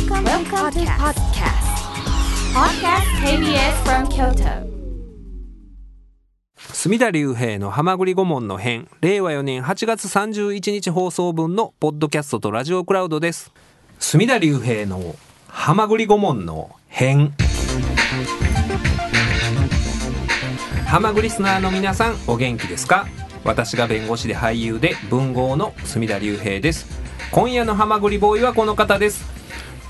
Welcome, Welcome to podcast. Podcast. KBS from Kyoto. 隅田隆平の浜栗顧問の編令和4年8月31日放送分のポッドキャストとラジオクラウドです。隅田隆平の浜栗顧問の編。浜栗リスナーの皆さんお元気ですか？私が弁護士で俳優で文豪の隅田隆平です。今夜の浜栗ボーイはこの方です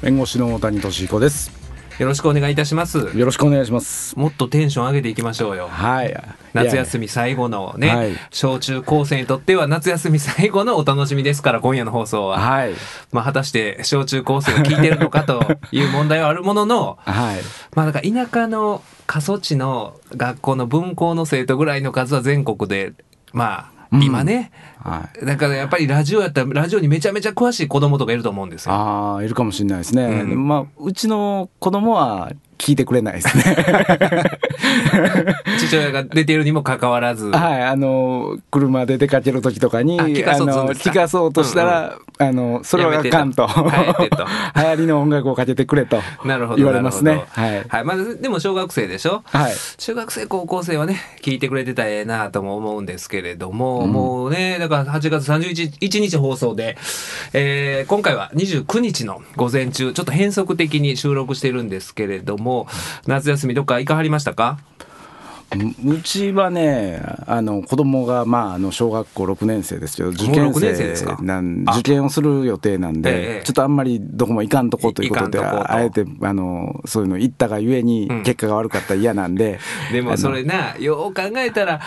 弁護士の大谷俊彦です。よろしくお願いいたしますよろしくお願いします。もっとテンション上げていきましょうよはい。夏休み。み最後のね、はい小中高生にとっては夏休み最後のお楽しみですから今夜の放送は、はい。まあ果たして小中高生が聞いてるのかという問題はあるもののはい。まあだから田舎の過疎地の学校の分校の生徒ぐらいの数は全国でまあうん今ね、はい。だからやっぱりラジオやったらラジオにめちゃめちゃ詳しい子供とかいると思うんですよ。ああ、いるかもしれないですね。うんまあ、うちの子供は聞いてくれないですね。父親が出ているにもかかわらず、はい。あの、車で出かける時とかに、あ聞かそうとするんの聞かそうとしたら、あの、それはあかんと。と 流行りの音楽をかけてくれと。なるほど言われますねはい。はいまずでも小学生でしょ？はい。中学生高校生はね聞いてくれてたらええなとも思うんですけれども、うんもうねだから8月31日放送で、えー今回は29日の午前中ちょっと変則的に収録しているんですけれども夏休みどっか行かはりましたか？ううちはね、あの子供がまああの小学校6年生ですけど、受験生受験をする予定なんええで、ちょっとあんまりどこも行かんとこということで、とあえてあのそういうの行ったがゆえにうん。結果が悪かったら嫌なんで、であのもそれなよう考えたら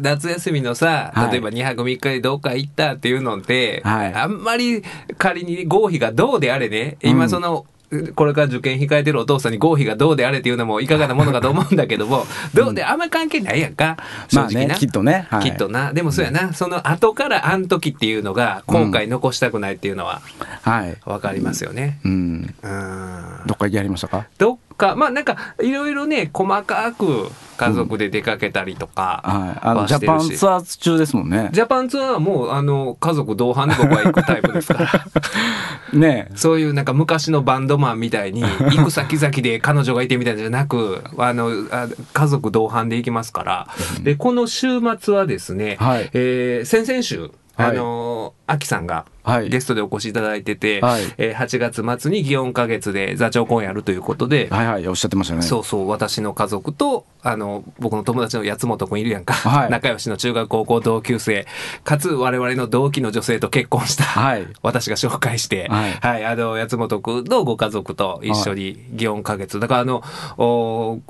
夏休みのさはい。例えば2泊3日でどっか行ったっていうのって、はい。あんまり仮に合否がどうであれね今その、これから受験控えてるお父さんに合否がどうであれっていうのもいかがなものかと思うんだけども、どうであんま関係ないやんか、正まあ直な。ね、きっとね、はいきっとな。でもそうやな。その後からあん時っていうのが、後悔残したくないっていうのははい。わかりますよね。うん。うん。どっかやりましたか？どっか、まあなんか、いろいろね、細かく家族で出かけたりとかはい。あの、はジャパン。ツアー中ですもんね。ジャパンツアーはもう、あの、家族同伴で僕は行くタイプですから。ねそういうなんか昔のバンドマンみたいに、行く先々で彼女がいてみたいなじゃなく、あの、あ家族同伴で行きますから。で、この週末はですね、はいえー先々週、あはい。のー、アキさんがはい。ゲストでお越しいただいてて、はい。えー8月末に祇園花月で座長公演やるということで、はいはい、おっしゃってましたね。そうそう私の家族とあの僕の友達の八本君いるやんか、はい。仲良しの中学高校同級生かつ我々の同期の女性と結婚した、はい。私が紹介して、はい。あの八本君のご家族と一緒に祇園花月。だからあのお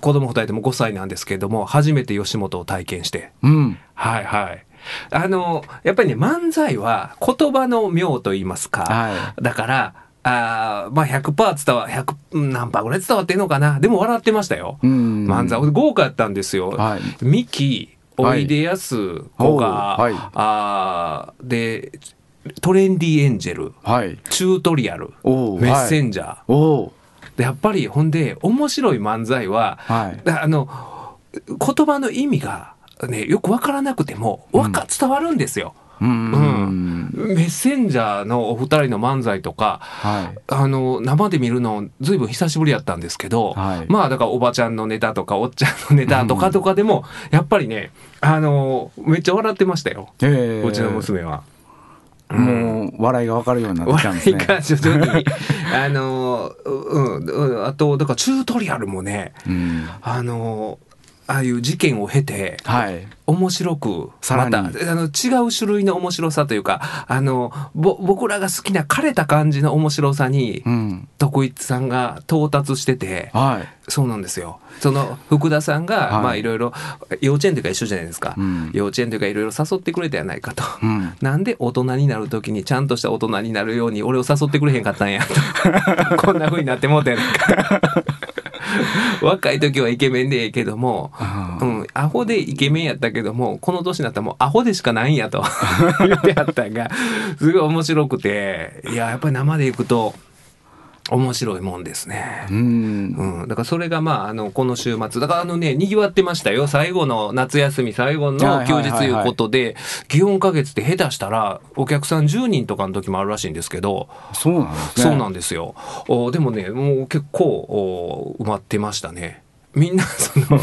子供二人とも5歳なんですけれども初めて吉本を体験して。うん。はいはい。あの、やっぱりね、漫才は言葉の妙と言いますか。はだから、あーまあ100%伝わ、100、うん何パーぐらい伝わってんのかな。でも笑ってましたよ。うん漫才。豪華やったんですよ。はいミキ、おいでやすこが、はいあーで、トレンディエンジェル、はい。チュートリアル、メッセンジャー。おおでやっぱりほんで面白い漫才は、はいだあの言葉の意味が、ね、よく分からなくてもわか、伝わるんですよ。ううんん。メッセンジャーのお二人の漫才とかはい。あの生で見るのずいぶん久しぶりやったんですけど、はいまあだからおばちゃんのネタとかおっちゃんのネタとかとかでも、やっぱりねあのめっちゃ笑ってましたよ、ええうちの娘は。もう笑いが分かるようになってきたんですね。笑いが徐々に あのうん、うん、あとだからチュートリアルもねうん。あのああいう事件を経てはい。面白くさらにまたあの違う種類の面白さというかあのぼ僕らが好きな枯れた感じの面白さにうん。徳一さんが到達しててはい。そうなんですよその福田さんが、はいまあいろいろ幼稚園というか一緒じゃないですか、うん幼稚園というかいろいろ誘ってくれたやないかと。うん。なんで大人になる時にちゃんとした大人になるように俺を誘ってくれへんかったんやと こんな風になってもうたやないか 若い時はイケメンでええけども、うん、アホでイケメンやったけどもこの年になったらもうアホでしかないんやと 言ってあったんがすごい面白くて。いややっぱり生で行くと面白いもんですね。うん。うん、だからそれがまああのこの週末。だからあのねにぎわってましたよ。最後の夏休み最後の休日いうことで祇園花月って下手したらお客さん10人とかの時もあるらしいんですけど、そうなんですね。そうなんですよ。おでもねもう結構お埋まってましたねみんな その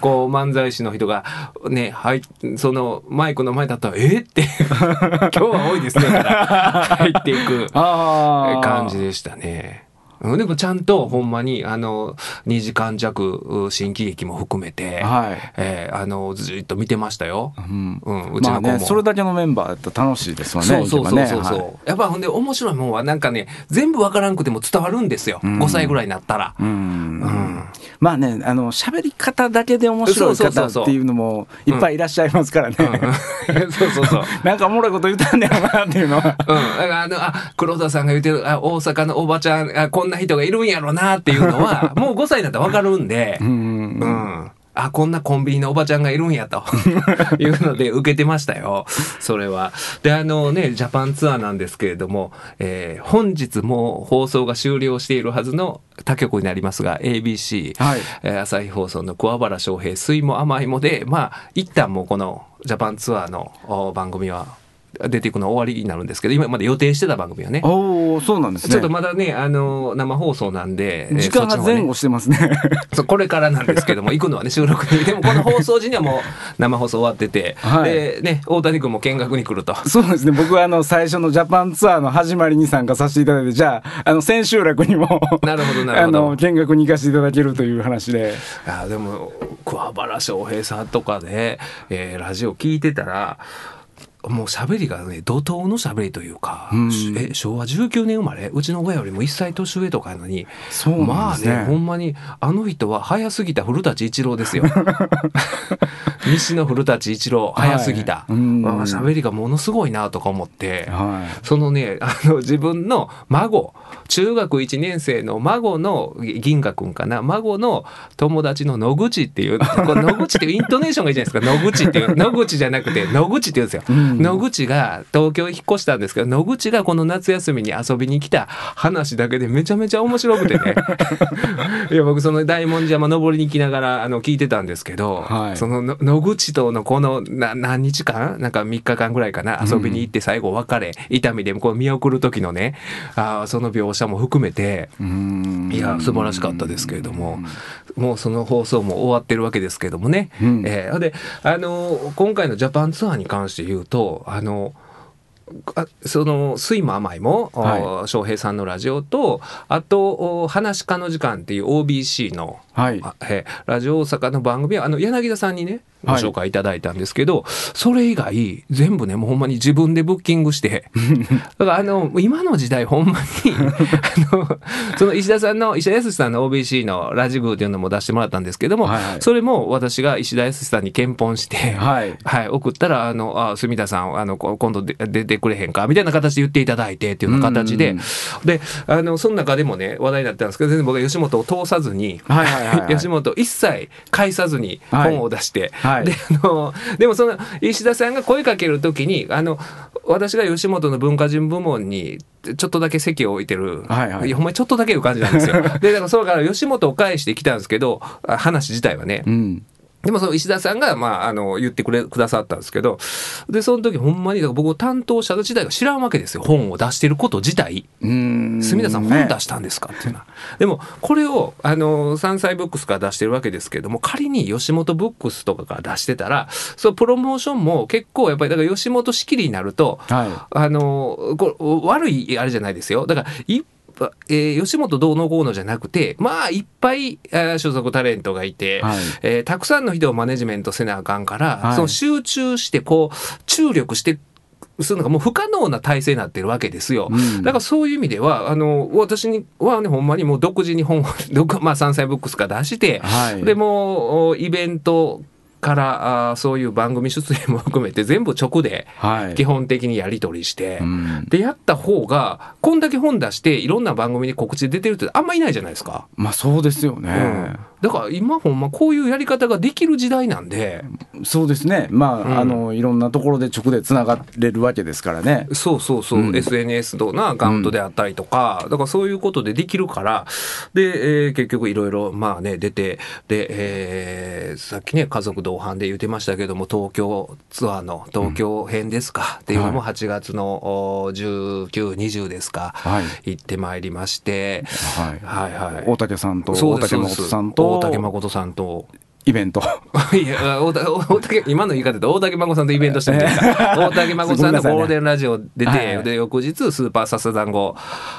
こう漫才師の人がねはいそのマイクの前だったら「え？っ?」て「今日は多いですね」から入っていく感じでしたね。うん。でもちゃんとほんまにあの2時間弱う新喜劇も含めて、はい。えーあのずっと見てましたよ。うん。うん、うちまあの子も。ねそれだけのメンバーだったら楽しいですわねそうそうそうそうそう、はい。やっぱほんで面白いもんはなんかね全部わからんくても伝わるんですよ、ん。5歳ぐらいになったら。うん。うん。まあねあの喋り方だけで面白い方っていうのもいっぱいいらっしゃいますからね、そうそうそう。なんかおもろいこと言ったんだよなっていうのは。うん、だからあのあ黒田さんが言ってるあ大阪のおばちゃんあこんな人がいるんやろなっていうのは もう5歳になったら分かるんで、うんうん。あ、こんなコンビニのおばちゃんがいるんやと いうので受けてましたよ。それは。で、あのね、ジャパンツアーなんですけれども、えー本日もう放送が終了しているはずの他局になりますが、ABC、はいえー朝日放送の桑原翔平、水も甘いもで、まあ、一旦もうこのジャパンツアーのお番組は出ていくの終わりになるんですけど、今まで予定してた番組はね。おおそうなんですね。ちょっとまだね、あの、生放送なんで、えー時間が前後してますね。そうこれからなんですけども、行くのはね、収録。に。でも、この放送時にはもう生放送終わってて、はい。で、ね、大谷君も見学に来ると。そうですね。僕はあの最初のジャパンツアーの始まりに参加させていただいてじゃああの千秋楽にもなるほどなるあほど。の見学に行かせていただけるという話で。あでも、桑原翔平さんとかで、えーラジオ聞いてたら、もう喋りがね、怒涛の喋りというか、うん。え昭和19年生まれ？うちの親よりも1歳年上とかやのに、そうなんまあねね、ほんまに、あの人は早すぎた古舘一郎ですよ。西の古舘一郎、早すぎた。はい。喋りがものすごいなとか思って、はい。そのね、あの、自分の孫、中学1年生の孫の、銀河くんかな、孫の友達の野口っていう、これ野口っていうイントネーションがいいじゃないですか、野口っていう、野口じゃなくて、野口って言うんですよ。うん野口が東京に引っ越したんですけど、野口がこの夏休みに遊びに来た話だけでめちゃめちゃ面白くてね。いや、僕その大文字山登りに行きながら、あの、聞いてたんですけど、はい。そのの野口とのこのな何日間？なんか3日間ぐらいかな？遊びに行って最後別れ、痛みでこう見送る時のねあーその描写も含めてうん。いや素晴らしかったですけれどももうその放送も終わってるわけですけれどもね、うん。えーであの今回のジャパンツアーに関して言うとあのその「酸いも甘いも」はお翔平さんのラジオとあとお「話し家の時間」っていう OBC のはい。あえーラジオ大阪の番組はあの柳田さんにねごはい。紹介いただいたんですけど、それ以外全部ねもうほんまに自分でブッキングして だからあの今の時代ほんまに あのその石田さんの石田康さんの OBC のラジグーっていうのも出してもらったんですけども、はいはい。それも私が石田康さんに検本して、はい。はい、送ったら、あの、あ、住田さん、あの、こ今度で出てくれへんか、みたいな形で言っていただいてっていうような形で。うん、で、あの、その中でもね、話題になったんですけど、全然僕は吉本を通さずに、はいはいはいはい。吉本一切返さずにはい。本を出して、はい。で、あの、でもその、石田さんが声かけるときに、あの、私が吉本の文化人部門に、ちょっとだけ席を置いてる、はいはい。やほんまにちょっとだけいう感じなんですよ。で、だからそれから吉本を返してきたんですけど、あ話自体はね、うんでもその石田さんが、まあ、あの、言ってくれ、くださったんですけど、で、その時ほんまに、僕担当者自体が知らんわけですよ。本を出してること自体。うん住田さんね本出したんですか？っていうのは。でも、これを、あの、山菜ブックスから出してるわけですけれども、仮に吉本ブックスとかから出してたら、そう、プロモーションも結構やっぱり、だから吉本仕切りになると、はあの、これ悪いあれじゃないですよ。だから、いっぱえー吉本どうのこうのじゃなくて、まあ、いっぱい、えー所属タレントがいて、はい。えーたくさんの人をマネジメントせなあかんから、はい。その集中して、こう、注力して、するのがもう不可能な体制になってるわけですよ。うん。だからそういう意味では、あの、私にはね、ほんまにもう独自に本 まあ、山菜ブックスから出して、はい。でもう、イベントから、あーそういう番組出演も含めて全部直で、はい。基本的にやり取りして、うん。で、やった方が、こんだけ本出して、いろんな番組に告知出てるってあんまいないじゃないですか。まあそうですよね、うんだから今ほんまこういうやり方ができる時代なんで、そうですね。まあ、うん。あのいろんなところで直でつながれるわけですからね。そうそうそう、うん。SNS のなアカウントであったりとか、だからそういうことでできるから、で、えー結局いろいろまあね、出て、で、えーさっきね、家族同伴で言ってましたけども、東京ツアーの東京編ですか、っていうのもは8月のお19、20ですか、はい。行ってまいりまして、はい。はいはい。大竹さんと大竹誠さんと大竹誠さんと、イベント。いや、大竹、今の言い方で大竹孫さんとイベントしてみて 大竹孫さんのゴールデンラジオ出て、で、翌日、スーパーサスダンゴ、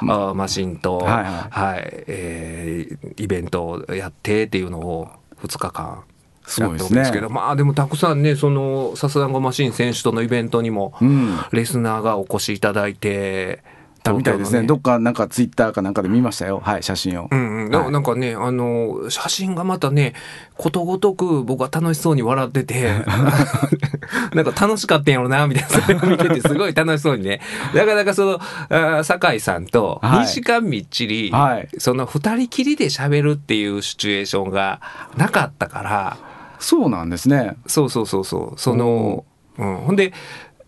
あマシンと、はいはい。えーイベントをやってっていうのを2日間。すごいですけですけどまあでもたくさんねそのサスダンゴマシン選手とのイベントにもうん。レスナーがお越しいただいて、みたいですね。東京のどっかなんかツイッターかなんかで見ましたよ。はい写真を、うんうん、なはい。なんかね、あの、写真がまたね、ことごとく僕は楽しそうに笑ってて、なんか楽しかったんやろな、みたいな、それを見ててすごい楽しそうにね。なかなかその、あ酒井さんとはい。2時間みっちり、はい。その二人きりで喋るっていうシチュエーションがなかったから、そうなんですね。そうそうそうそう、その、うん、ほんで、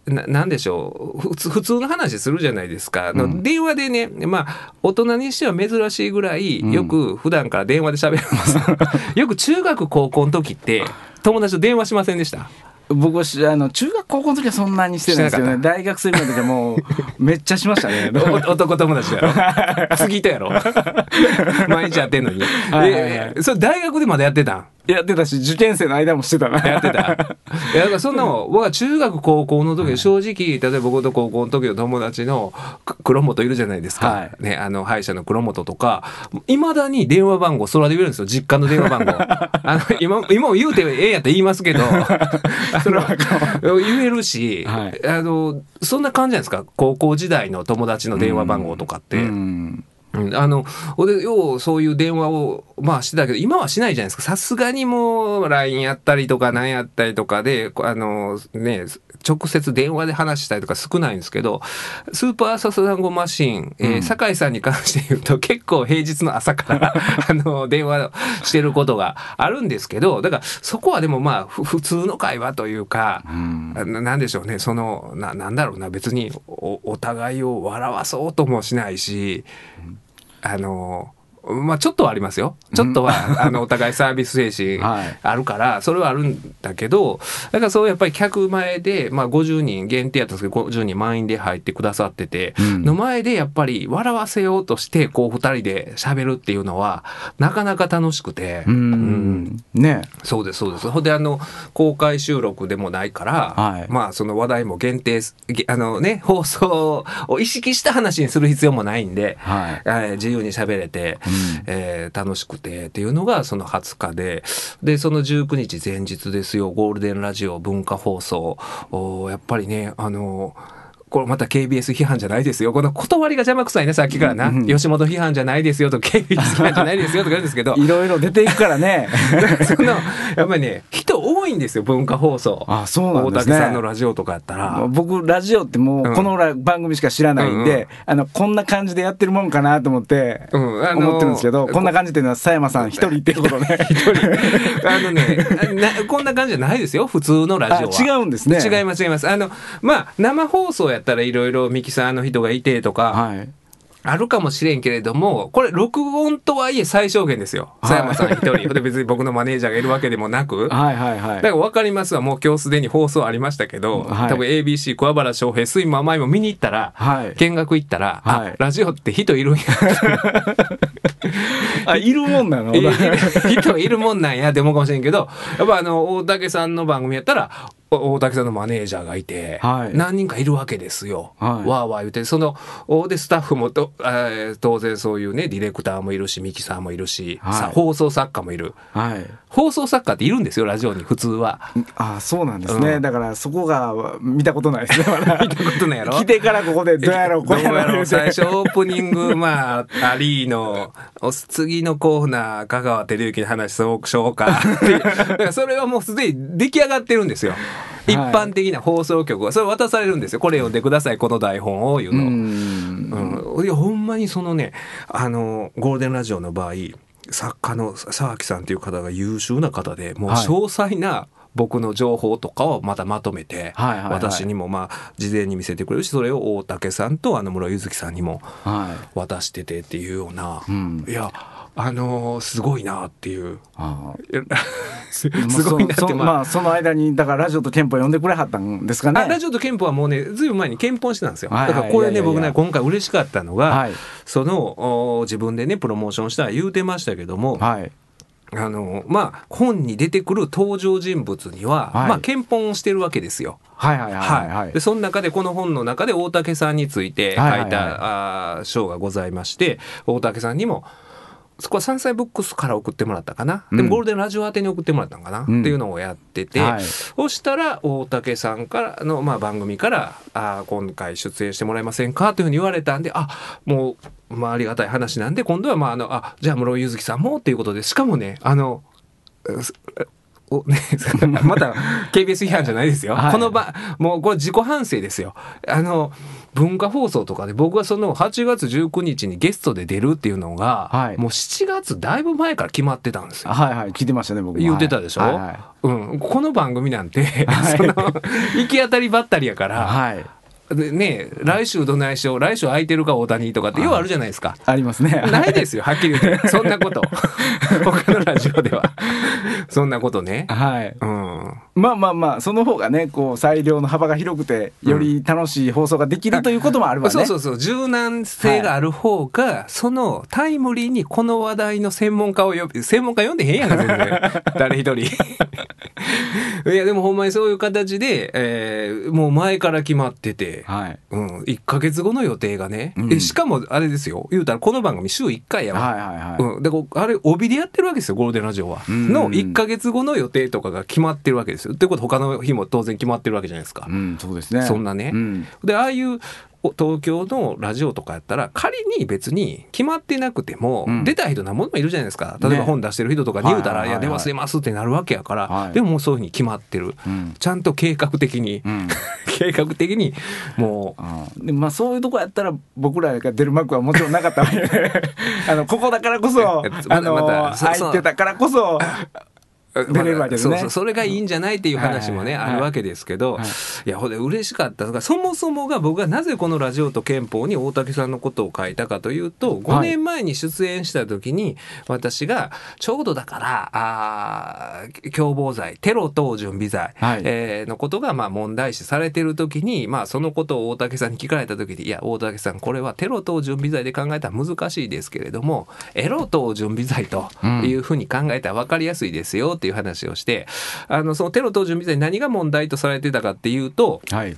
ななんでしょう？普通普通の話するじゃないですか、うん。電話でねまあ大人にしては珍しいぐらいうん。よく普段から電話で喋るんですよ、よく中学高校の時って友達と電話しませんでした？僕はしあの中学高校の時はそんなにしてないですけどしてなね大学生の時はもう めっちゃしましたね。お男友達だろ 次とやろ。毎日やってんのに、はいはいはい。でそれ大学でまだやってたん？やってたし受験生の間もしてたなやってた。いや、だからそんなもん、僕は中学高校の時、正直、例えば僕と高校の時の友達のく黒本いるじゃないですか。はいね、あの、歯医者の黒本とか、いまだに電話番号、空で言えるんですよ。実家の電話番号。あの、今、今も言うてええやったら言いますけど、言えるし、はいあの、そんな感じじゃないですか？高校時代の友達の電話番号とかって。うんうん。あの、俺、よう、そういう電話を、まあしてたけど、今はしないじゃないですか。さすがにもう、LINE やったりとか、何やったりとかで、こあの、ね、直接電話で話したりとか少ないんですけど、スーパーサスダンゴマシン、えーうん。酒井さんに関して言うと、結構平日の朝から、あの、電話してることがあるんですけど、だから、そこはでもまあ、ふ普通の会話というか、うん。ななんでしょうね。そのななんだろうな。別におお互いを笑わそうともしないし、あのまあちょっとはありますよ。ちょっとは、あのお互いサービス精神 はい。あるからそれはあるんだけどだからそうやっぱり客前で、まあ、50人限定やったんですけど50人満員で入ってくださってて、うん。の前でやっぱり笑わせようとしてこう2人で喋るっていうのはなかなか楽しくて。ううん。んね。そうですそうです。ほんであの公開収録でもないから、はい。まあその話題も限定あのね放送を意識した話にする必要もないんで、はい。えー自由に喋れて、うんえー楽しくてっていうのがその20日で。でその19日前日ですよ。ゴールデンラジオ文化放送。おやっぱりねあのこれまた KBS 批判じゃないですよ。この断りが邪魔くさいね、さっきからな。うん吉本批判じゃないですよと、KBS 批判じゃないですよとか言うんですけど、いろいろ出ていくからね。そのやっぱりね人多いんですよ文化放送。あそうなんですね。大竹さんのラジオとかやったら。僕ラジオってもうん。うこのラ番組しか知らないんで、うんうん。あのこんな感じでやってるもんかなと思ってうん。あの思ってるんですけど、こんな感じっていうのは佐山さん一人っていうことね あのねなこんな感じじゃないですよ普通のラジオは。あ違うんですね。違います違います。あのまあ生放送やったらいろいろミキサーの人がいてとか、はいあるかもしれんけれども、これ録音とはいえ最小限ですよ。はい佐山さん一人。で別に僕のマネージャーがいるわけでもなく。はいはいはいだから分かりますわ。もう今日すでに放送ありましたけど、はい多分 ABC 桑原翔平、水も甘いも見に行ったら、はい見学行ったら、はいあ、ラジオって人いるんや。あいるもんなの？い人いるもんなんやって思うかもしれんけど、やっぱあの、大竹さんの番組やったら、お大竹さんのマネージャーがいて、はい。何人かいるわけですよ。はい。わーわー言うて、その、おで、スタッフもと、えー当然そういうね、ディレクターもいるし、ミキサーもいるし、はい。さ放送作家もいる。はい放送作家っているんですよ、ラジオに、普通は。あそうなんですね、うん。だからそこが見たことないですねまだ。見たことないやろ？来てからここでどうやろうこどうやろう最初オープニング、まあ、アリーの、お次のコーナー、香川照之の話そうしよう。かってそれはもうすでに出来上がってるんですよ。一般的な放送局は、それ渡されるんですよ。これ読んでください、この台本を、いううの。うん、いやほんまにそのねあのゴールデンラジオの場合作家の沢木さんっていう方が優秀な方でもうはい。詳細な僕の情報とかをまたまとめて、私にもまあ事前に見せてくれるしそれを大竹さんとあの室井ゆずきさんにもはい。渡しててっていうような、うん。いやあのーすごいなっていう。すごいなってまあまあその間にだからラジオと憲法読んでくれはったんですかね。あラジオと憲法はもうねずいぶん前に憲法してたんですよ、だからこれね僕ね今回嬉しかったのが、はい。そのお自分でねプロモーションしたら言うてましたけども、はいあのまあ本に出てくる登場人物には、はい。まあ憲法をしてるわけですよ。はいはいはいはいでその中でこの本の中で大竹さんについて書いた、はいはいがございまして大竹さんにもそこは山菜ブックスから送ってもらったかな、でうん。もゴールデンラジオ宛てに送ってもらったのかな、うん。っていうのをやってて、はい。そしたら大竹さんからの、まあ、番組からあー今回出演してもらえませんかというふうに言われたんであもう、まあ、ありがたい話なんで今度は、まあ、あのあじゃあ室井ゆずきさんもっていうことで。しかもねあのすおね、また KBS 批判じゃないですよ、はい。この場もうこれ自己反省ですよ。あの文化放送とかで僕はその8月19日にゲストで出るっていうのが、はい。もう7月だいぶ前から決まってたんですよ。はいはい。聞いてましたね僕も。言ってたでしょ、はいはい。うん、この番組なんて、はい。その行き当たりばったりやから、はいでね来週どないしよう来週空いてるか大谷とかってようあるじゃないですか。ありますね。ないですよはっきり言って。そんなこと。他のラジオでは。そんなことね。はい。うん。まあまあまあその方がねこう裁量の幅が広くてより楽しい放送ができるということもあるわね、そうそうそう。柔軟性がある方が、そのタイムリーにこの話題の専門家を呼び専門家読んでへんやんか全然。誰一人。いやでもほんまにそういう形で、えーもう前から決まってて、はい。うん、1か月後の予定がね、うん。えしかもあれですよ。言うたらこの番組週1回やわ、はいはいはい、うん、だからあれ帯でやってるわけですよゴールデンラジオは。うん。の1か月後の予定とかが決まってるわけですよ。ってことは他の日も当然決まってるわけじゃないですか。うんそうですね。そんなね。うん。でああいうお東京のラジオとかやったら仮に別に決まってなくても、うん。出た人なものもいるじゃないですか。例えばね。本出してる人とかに言うたら「はいや出ます出ます」ってなるわけやから、はい。でももうそういうふうに決まってる、うん。ちゃんと計画的に、うん。計画的にもう。でまあそういうとこやったら僕らが出る幕はもちろんなかったわけで。あのここだからこそ あの、またそ空いてたからこそ出れるわけですね。そうそうそれがいいんじゃないっていう話もね、あるわけですけど、はい。い、やほんで嬉しかったのがそもそもが僕がなぜこのラジオと憲法に大竹さんのことを書いたかというと5年前に出演した時に私がちょうどだからあー共謀罪テロ等準備罪、はい。えーのことがまあ問題視されてる時に、まあ、そのことを大竹さんに聞かれた時にいや大竹さんこれはテロ等準備罪で考えたら難しいですけれどもエロ等準備罪というふうに考えたら分かりやすいですよっていう話をしてあのそのテロ等準備罪何が問題とされてたかっていうとはい。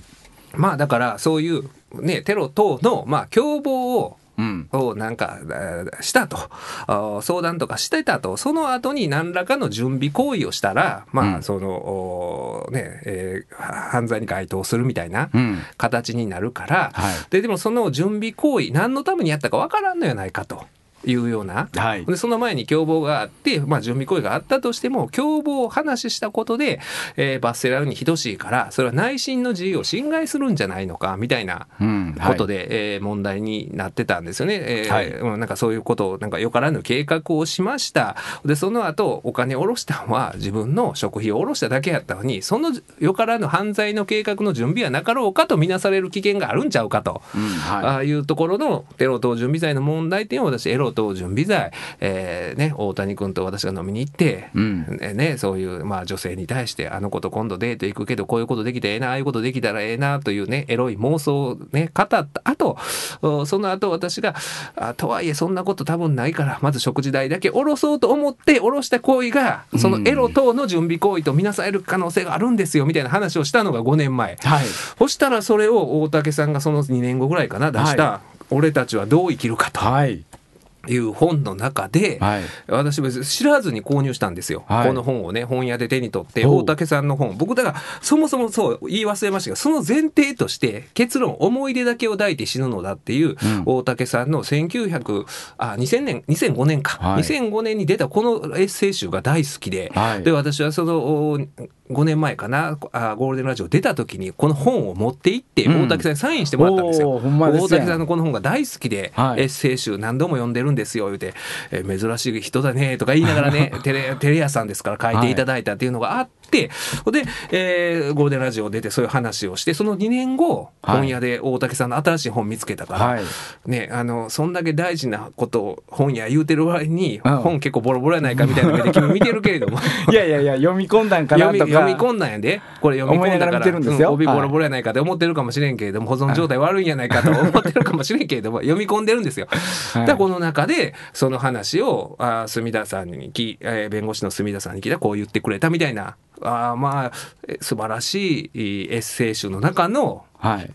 まあだからそういう、ね、テロ等のまあ共謀をうん。をなんかえーしたと。あ相談とかしてたと。その後に何らかの準備行為をしたらまうん。あその、おねえー犯罪に該当するみたいなうん。形になるから、はい。ででもその準備行為何のためにやったかわからんのやないかと。いうような、はいでその前に共謀があって、まあ、準備行為があったとしても共謀を話したことで、えー罰せられるに等しいからそれは内心の自由を侵害するんじゃないのかみたいなうんことで、えー問題になってたんですよね。えーはいうんなんかそういうことをなんかよからぬ計画をしました。でその後お金を下ろしたのは自分の食費を下ろしただけやったのにそのよからぬ犯罪の計画の準備はなかろうかとみなされる危険があるんちゃうかと。うんはいああいうところのテロ等準備罪の問題点を私エロ等準備罪、えーね、大谷君と私が飲みに行って、うん。ねね、そういう、まあ、女性に対してあの子と今度デート行くけどこういうことできてええなああいうことできたらええなというねエロい妄想をね語った後おその後私があとはいえそんなこと多分ないからまず食事代だけ下ろそうと思って下ろした行為がそのエロ等の準備行為とみなされる可能性があるんですよみたいな話をしたのが5年前。はい。そしたらそれを大竹さんがその2年後ぐらいかな出した、は俺たちはどう生きるかと。はいいう本の中で、はい。私別に知らずに購入したんですよ、はい。この本をね本屋で手に取って大竹さんの本。僕だからそもそもそう言い忘れましたがその前提として結論思い出だけを抱いて死ぬのだっていう、ん。大竹さんの1900あ2000年2005年か、はい。2005年に出たこのエッセイ集が大好きで、はい。で私はそのお5年前かなあゴールデンラジオ出た時にこの本を持って行ってうん。大竹さんにサインしてもらったんですよ。おーほん大竹さんのこの本が大好きで、はい。エッセイ集何度も読んでるんですよ言うて、えー珍しい人だねとか言いながらね テレテレ屋さんですから書いていただいたっていうのがあっで、えーゴールデンラジオ出てそういう話をしてその2年後はい。本屋で大竹さんの新しい本見つけたから、はい。ね、あのそんだけ大事なことを本屋言うてる割に、うん。本結構ボロボロやないかみたいな目で君見てるけれども。いやいやいや読み込んだんかな読みとか。読み込んだんやで。これ読み込んだからうん帯ボロボロやないかって思ってるかもしれんけれども保存状態悪いんやないかと 思ってるかもしれんけれども読み込んでるんですよ。はい。だこの中でその話をあー墨田さんにえー弁護士の墨田さんに聞いたらこう言ってくれたみたいなあーまあえ素晴らしいエッセイ集の中のはい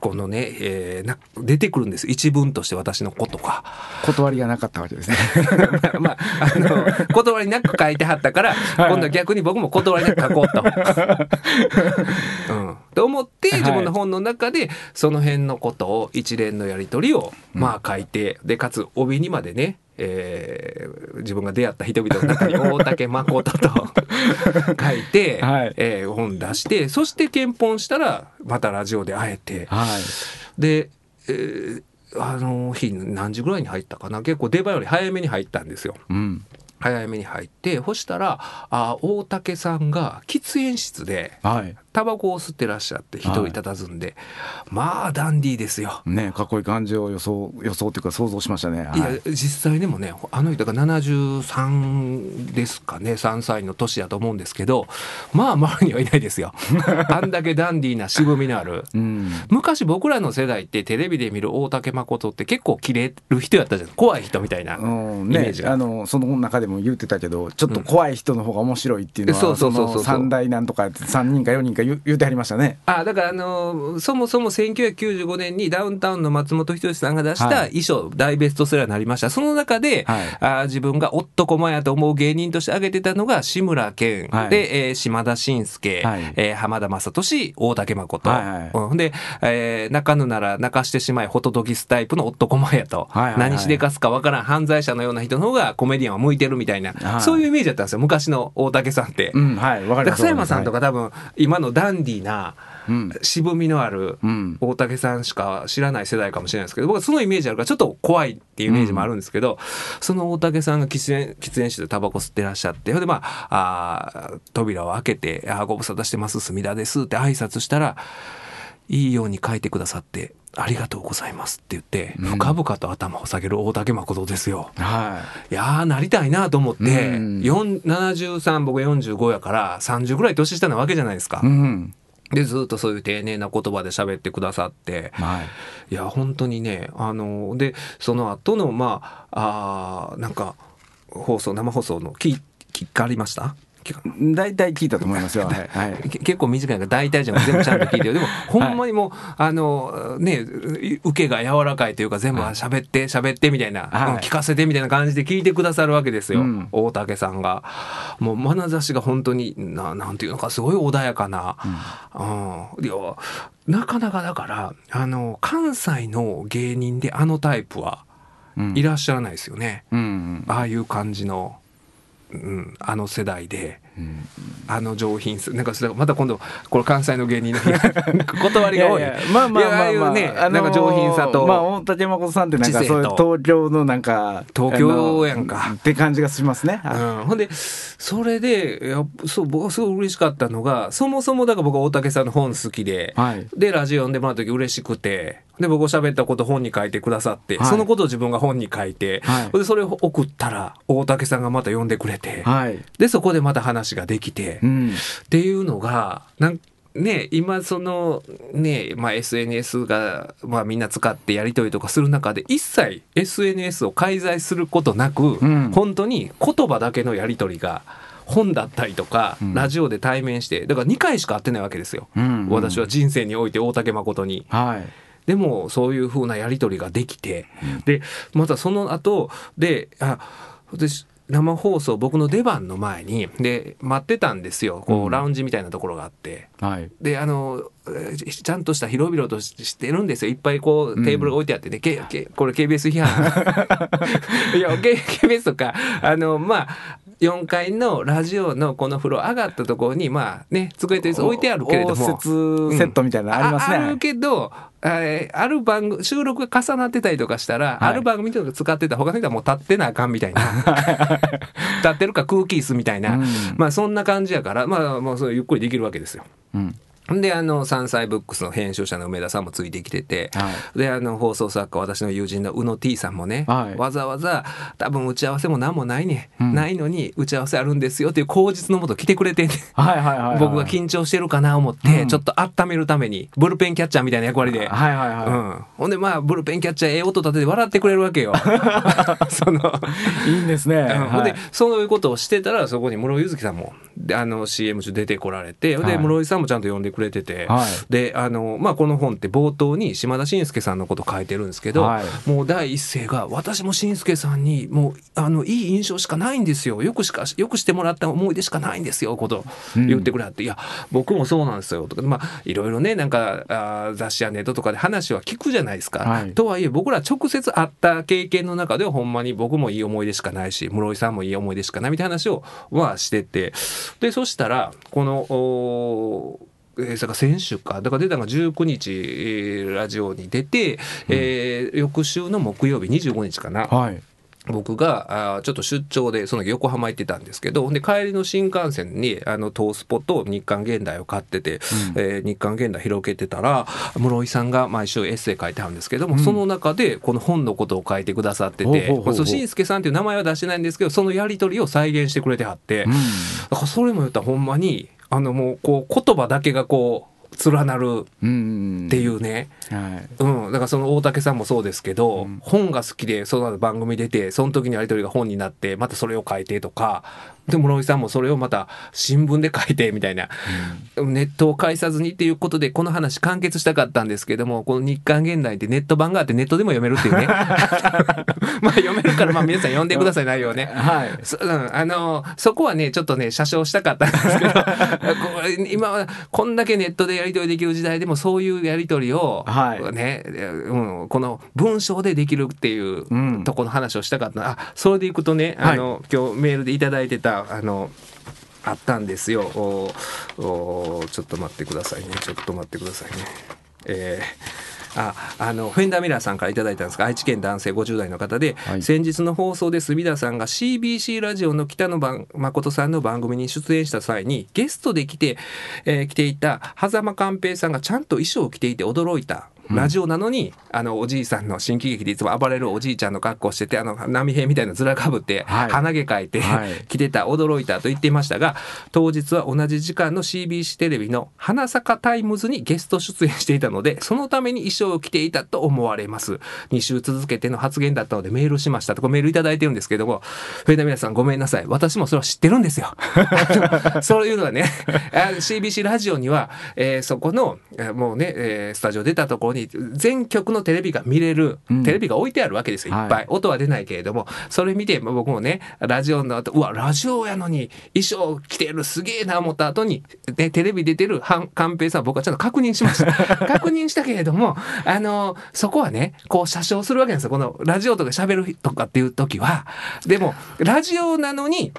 このね、えーな出てくるんです一文として私のことが。断りがなかったわけですね まあ、あの、断りなく書いてはったから、今度は逆に僕も断りなく書こうと。うん。と思って、はい自分の本の中で、その辺のことを、一連のやりとりを、まあ書いて、で、かつ、帯にまでね、えー自分が出会った人々の中に大竹誠と 書いて、はい。えー本出して、そして検本したら、またラジオで会えて、はい。で、えーあの日何時ぐらいに入ったかな？結構出番より早めに入ったんですよ。うん。早めに入ってそしたらあ大竹さんが喫煙室ではいタバコを吸ってらっしゃって一人佇んで、まあダンディーですよ。ねかっこいい感じを予想予想っていうか想像しましたね。い。やはい実際でもねあの人が73ですかね。3歳の年だと思うんですけどまあ周りにはいないですよ。あんだけダンディーな渋みのある。うん。昔僕らの世代ってテレビで見る大竹誠って結構キレる人やったじゃん。怖い人みたいなイうん。ねメージ、が、あのその中でも言ってたけどちょっと怖い人の方が面白いっていうのは、そうそうそうそうの三大なんとか3人か4人か言う言うてはりましたね。あだからあのーそもそも1995年にダウンタウンの松本人志さんが出したはい。衣装、大ベストセラーになりました。その中で、はい。あ自分が男前やと思う芸人として挙げてたのが志村けん、はい。で、えー島田紳介、はい。えー浜田雅俊大竹誠、はいはい。うん。で、えー泣かぬなら泣かしてしまいホトトギスタイプの男前やと、はいはいはい。何しでかすかわからん犯罪者のような人の方がコメディアンは向いてるみたいな、はい。そういうイメージだったんですよ。昔の大竹さんって。うんはい。わかります。だから佐山さんとか多分今のダンディーなうん。渋みのあるうん。大竹さんしか知らない世代かもしれないですけど僕はそのイメージあるからちょっと怖いっていうイメージもあるんですけど、その大竹さんが喫煙喫煙室でタバコ吸ってらっしゃってほんでまああー扉を開けて「あーご無沙汰してます墨田です」って挨拶したら「いいように書いてくださってありがとうございます」って言って、うん深々と頭を下げる大竹誠ですよ。はいやーなりたいなと思って、うん4 73僕45やから30ぐらい年下なわけじゃないですか。い。うんでずっとそういう丁寧な言葉で喋ってくださってはい。いや本当にねあのでその後のまああーなんか放送生放送の聞聞かりました？大体聞いたと思いますよ。はい。はい。け結構短いから大体じゃなくて全部ちゃんと聞いてる。でもほんまにもう、あのね受けが柔らかいというか全部はい。喋って喋ってみたいな、聞かせてみたいな感じで聞いてくださるわけですよ、うん。大竹さんが。もう眼差しが本当にななんていうのかすごい穏やかな、うん、いやなかなかだからあの関西の芸人であのタイプはうん。いらっしゃらないですよね、うんうん。ああいう感じの、うん、あの世代で。うんあの上品さなんかまた今度これ関西の芸人の日 断りが多いまあまあまあまあいやああいうねなんか上品さとまあ大竹誠さんってなんかそういう東京のなんか東京やんかって感じがしますね。うん、ほんでそれでやそう僕はすごい嬉しかったのがそもそもだから僕は大竹さんの本好きで、はい。でラジオ読んでもらった時嬉しくてで僕が喋ったこと本に書いてくださって、はいそのことを自分が本に書いて、はいでそれを送ったら大竹さんがまた読んでくれて、はい。でそこでまた話ができて、うん。っていうのがなんね今そのねまあ SNS がまあみんな使ってやり取りとかする中で一切 SNS を介在することなく、ん本当に言葉だけのやり取りが本だったりとか、うんラジオで対面してだから2回しか会ってないわけですよ、うんうん私は人生において大竹誠に。はい。でもそういう風なやり取りができて、でまたその後であ私生放送僕の出番の前にで待ってたんですよ。こうん。うラウンジみたいなところがあって。はい。であのえーちゃんとした広々とししてるんですよ。いっぱいこうテーブルが置いてあってね、けけこれ KBS 批判。いや、KBS とかあのまあ4階のラジオのこの風呂上がったところにまあね机と椅子置いてあるけれども。応接セットみたいなのありますね、ああるけどえーある番組収録が重なってたりとかしたら、はい。ある番組とか使ってたら他の人はもう立ってなあかんみたいな。立ってるか空気椅子みたいな、うん。まあそんな感じやからまあもうそれゆっくりできるわけですよ。うんであの山菜ブックスの編集者の梅田さんもついてきてて、はであの放送作家私の友人の宇野 T さんもね、はい。わざわざ多分打ち合わせも何もないね、うん。ないのに打ち合わせあるんですよっていう口実のもと来てくれてはいはいはいはい僕が緊張してるかな思って、うん。ちょっと温めるためにブルペンキャッチャーみたいな役割で。はいはいはい、うん、ほんでまあブルペンキャッチャーええ音立てて笑ってくれるわけよ。そのいいんですね、うん。ほんではい。そういうことをしてたらそこに室井ゆずきさんもであの CM 中出てこられて、はい。で室井さんもちゃんと呼んでくれてて、はい。であの、まあ、この本って冒頭に島田紳介さんのこと書いてるんですけど、はい。もう第一声が「私も紳介さんにもうあのいい印象しかないんですよ。よくしかよくしてもらった思い出しかないんですよ」こと言ってくれはって「いや僕もそうなんですよ」とかまあいろいろねなんかあー雑誌やネットとかで話は聞くじゃないですか。はい。とはいえ僕ら直接会った経験の中ではほんまに僕もいい思い出しかないし室井さんもいい思い出しかないみたいな話をはしてて。でそしたらこのおえー、先週か。だから出たのが19日、えーラジオに出て、えー翌週の木曜日25日かな、はい。僕があーちょっと出張でその時横浜行ってたんですけどで帰りの新幹線にあのトースポと日刊現代を買ってて、えー日刊現代広げてたら室井さんが毎週エッセイ書いてあるんですけども、うん。その中でこの本のことを書いてくださってて紳助さんっていう名前は出してないんですけどそのやり取りを再現してくれてはって、うん。だからそれも言ったらほんまにあのもうこう言葉だけがこう連なるうんっていうね、はいうん、だからその大竹さんもそうですけど、うん。本が好きでその番組出てその時にやり取りが本になってまたそれを書いてとかで室井さんもそれをまた新聞で書いてみたいな、ネットを介さずにっていうことでこの話完結したかったんですけどもこの日刊現代ってネット版があってネットでも読めるっていうね。まあ読めるからまあ皆さん読んでください内容ね。はい。そうん、あのそこはねちょっとね写真したかったんですけど 今はこんだけネットでやり取りできる時代でもそういうやり取りを、はい。ね、うん、この文章でできるっていううん。とこの話をしたかった、あそれでいくとねあの、今日メールでいただいてたあのあったんですよ。おおちょっと待ってくださいね。ちょっと待ってくださいね。えーああのフェンダーミラーさんからいただいたんですが愛知県男性50代の方で、はい。先日の放送で隅田さんが CBC ラジオの北野番誠さんの番組に出演した際にゲストで来て、えー来ていた間寛平さんがちゃんと衣装を着ていて驚いた。ラジオなのに、あのおじいさんの新喜劇でいつも暴れるおじいちゃんの格好しててあの波平みたいな面かぶって、はい。鼻毛描いて、はい。着てた驚いたと言っていましたが当日は同じ時間の CBC テレビの「花咲かタイムズ」にゲスト出演していたのでそのために衣装を着ていたと思われます。2週続けての発言だったのでメールしましたと。これメールいただいてるんですけどもフェダ皆さんごめんなさい。私もそれは知ってるんですよ。そういうのはね。あ CBC ラジオには、えーそこのえーもうね、えースタジオ出たところに全局のテレビが見れる、うん。テレビが置いてあるわけですよい。っぱい、はい音は出ないけれども。それ見てまあ僕もねラジオの後うわラジオやのに衣装着てるすげえな思った後に、ね、テレビ出てる寛平さん僕はちゃんと確認しました。確認したけれどもあのそこはねこう写真するわけなんですよ。このラジオとか喋るとかっていう時は。でもラジオなのに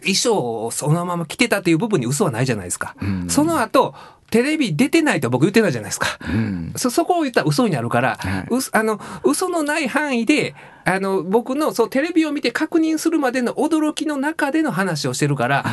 衣装をそのまま着てたっていう部分に嘘はないじゃないですか、うん。その後テレビ出てないと僕言ってないじゃないですか、うん。そそこを言ったら嘘になるから、はい。うあの嘘のない範囲であの僕のそうテレビを見て確認するまでの驚きの中での話をしてるから、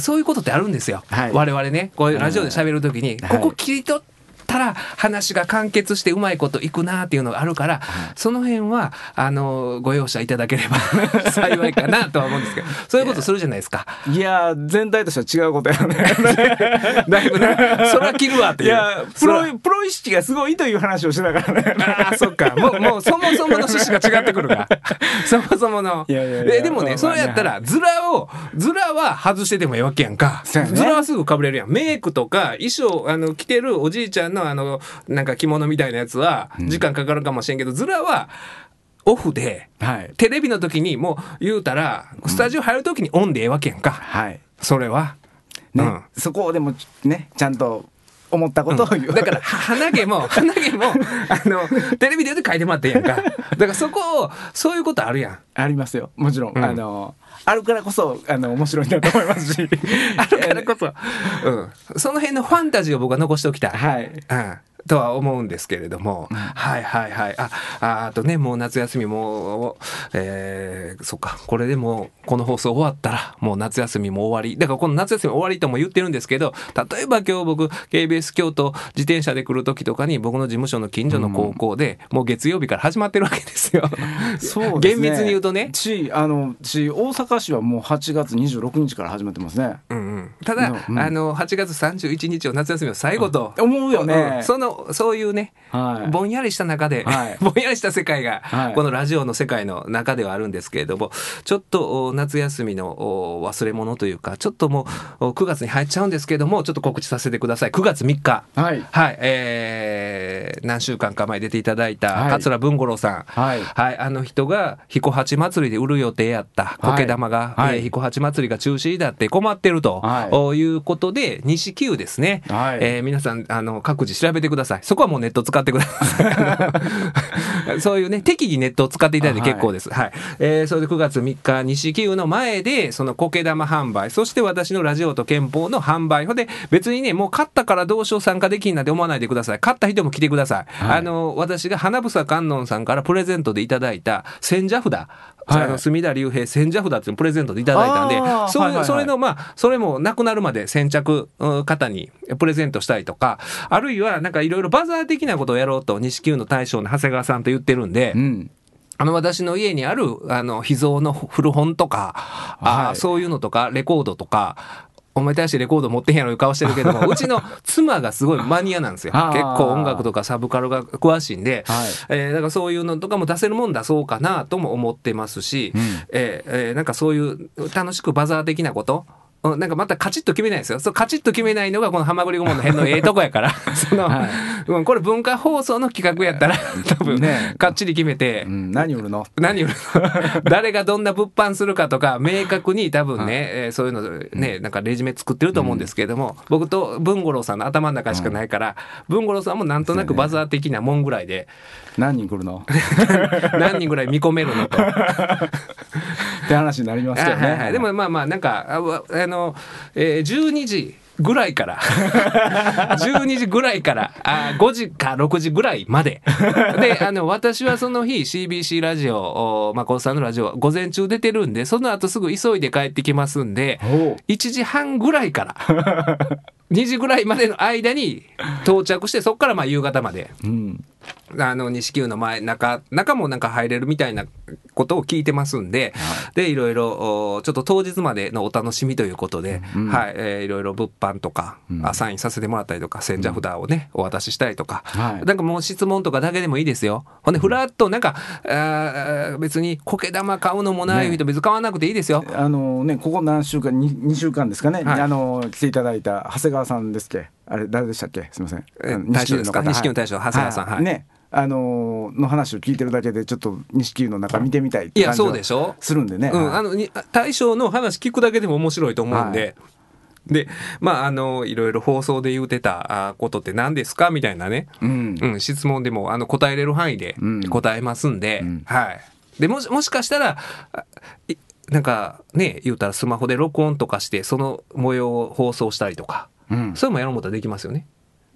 そういうことってあるんですよ、はい。我々ねこういうラジオで喋る時に、はい。ここ切り取ったら話が完結してうまいこといくなっていうのがあるから、その辺はあのご容赦いただければ 幸いかなとは思うんですけどそういうことするじゃないですか。いや全体としては違うことやね だいぶね それは切るわっていう。いやプロプロ意識がすごいという話をしてたからねああ、そっか。もう、もう、そもそもの趣旨が違ってくるから。そもそもの。いやいえでもね、まあそれやったら、ズラを、ズラは外しててもいいわけやんか。ズラはすぐ被れるやん。メイクとか、衣装、あの、着てるおじいちゃんの、あの、なんか着物みたいなやつは、時間かかるかもしれんけど、ズラは、オフで、はい。テレビの時にもう言うたら、スタジオ入る時にオンでええわけやんか。はい。それは。ね、うん。そこをでもねちゃんと思ったことを言う、だから、は鼻毛も、鼻毛も、あの、テレビで書いてもらってんやんか。だからそこを、そういうことあるやん。ありますよもちろん、うんあのあるからこそあの面白いんだと思いますし あるからこそ。うん。その辺のファンタジーを僕は残しておきたい。はいうん。とは思うんですけれども、はいはいはい。あ、ああとね、もう夏休みも、えー、そっか、これでもう、この放送終わったら、もう夏休みも終わり。だからこの夏休み終わりとも言ってるんですけど、例えば今日僕、KBS 京都自転車で来る時とかに、僕の事務所の近所の高校で、もう月曜日から始まってるわけですよ。そうですね。厳密に言うとね。しあのし大阪市はもう8月26日から始まってますね。うんうん、ただ、うん。あの8月31日を夏休みの最後と、思うよね。うんそういうね、はい。ぼんやりした中で、はい。ぼんやりした世界が、はい。このラジオの世界の中ではあるんですけれどもちょっとお夏休みのお忘れ物というかちょっともうお9月に入っちゃうんですけどもちょっと告知させてください。9月3日はい。はい、えー何週間か前出ていただいたはい。桂文五郎さん、はい。あの人が彦八祭りで売る予定やった苔玉が、はい。えー彦八祭りが中止だって困ってると、はい。おいうことで西九ですね、はい。えー皆さんあの各自調べてくださいそこはもうネット使ってください。そういうね適宜ネットを使っていただいて結構です。はい、えーそれで9月3日西九の前でその苔玉販売。そして私のラジオと憲法の販売。ほんで別にねもう勝ったからどうしよう参加できんなんて思わないでください。勝った人も来てください、はい。あの私が花房観音さんからプレゼントでいただいた千社札、あの隅田竜平千社札っていうのをプレゼントでいただいたんでそうはいはいはいそれのまあそれもなくなるまで先着うん方にプレゼントしたりとかあるいはなんかいろいろバザー的なことをやろうと西九の大将の長谷川さんと言ってるんで、うん。あの私の家にあるあの秘蔵の古本とか、あはい。そういうのとかレコードとかお前大してレコード持ってへんやろいう顔してるけども うちの妻がすごいマニアなんですよ。結構音楽とかサブカルが詳しいんで、はい。えーだからそういうのとかも出せるもん出そうかなとも思ってますし、うん。えーえーなんかそういう楽しくバザー的なことうんなんかまたカチッと決めないですよ。そうカチッと決めないのがこのハマグリ顧問の辺のええとこやから。その、はい。うん、これ文化放送の企画やったら 多分、ねかっちり決めて、うん、何売るの？何売るの？誰がどんな物販するかとか明確に多分ね、えーそういうのねなんかレジュメ作ってると思うんですけれども、僕と文五郎さんの頭の中しかないから、文五郎さんもなんとなくバザー的なもんぐらいで何人来るの？何人ぐらい見込めるのと。って話になりますけどね、はいはいはい。でもまあまあなんかあわあの、えー、12時ぐらいから 12時ぐらいからあ5時か6時ぐらいまで。であの私はその日 CBC ラジオおまこさんのラジオ午前中出てるんでその後すぐ急いで帰ってきますんでおう。1時半ぐらいから2時ぐらいまでの間に到着してそこからまあ夕方まで。うん。あの西九の前中中もなんか入れるみたいなことを聞いてますんで、でいろいろおちょっと当日までのお楽しみということで、うん。はい、えーいろいろ物販とか、うサインさせてもらったりとか千社札をね、お渡ししたりとか、はい。なんかもう質問とかだけでもいいですよ。ほんでふらっとなんか、あー別に苔玉買うのもない人別に買わなくていいですよ、あのねここ何週間に2週間ですかね、はい。あの来ていただいた長谷川さんですっけ？あれ誰でしたっけ？すみません。えあの大将ですか？錦錦の大将長谷川さん。はい。ね。あのの話を聞いてるだけでちょっと錦湯の中見てみたいっていや感じはそうでしょ？するんでね、うん、あのに大将の話聞くだけでも面白いと思うんで、でまああのいろいろ放送で言うてたあことって何ですか？みたいなね、うん。うん、質問でもあの答えれる範囲でうん。答えますんで、うん。はい。でもしもしかしたらなんかね言うたらスマホで録音とかしてその模様を放送したりとか、うんそういうもやろう思ったらできますよね。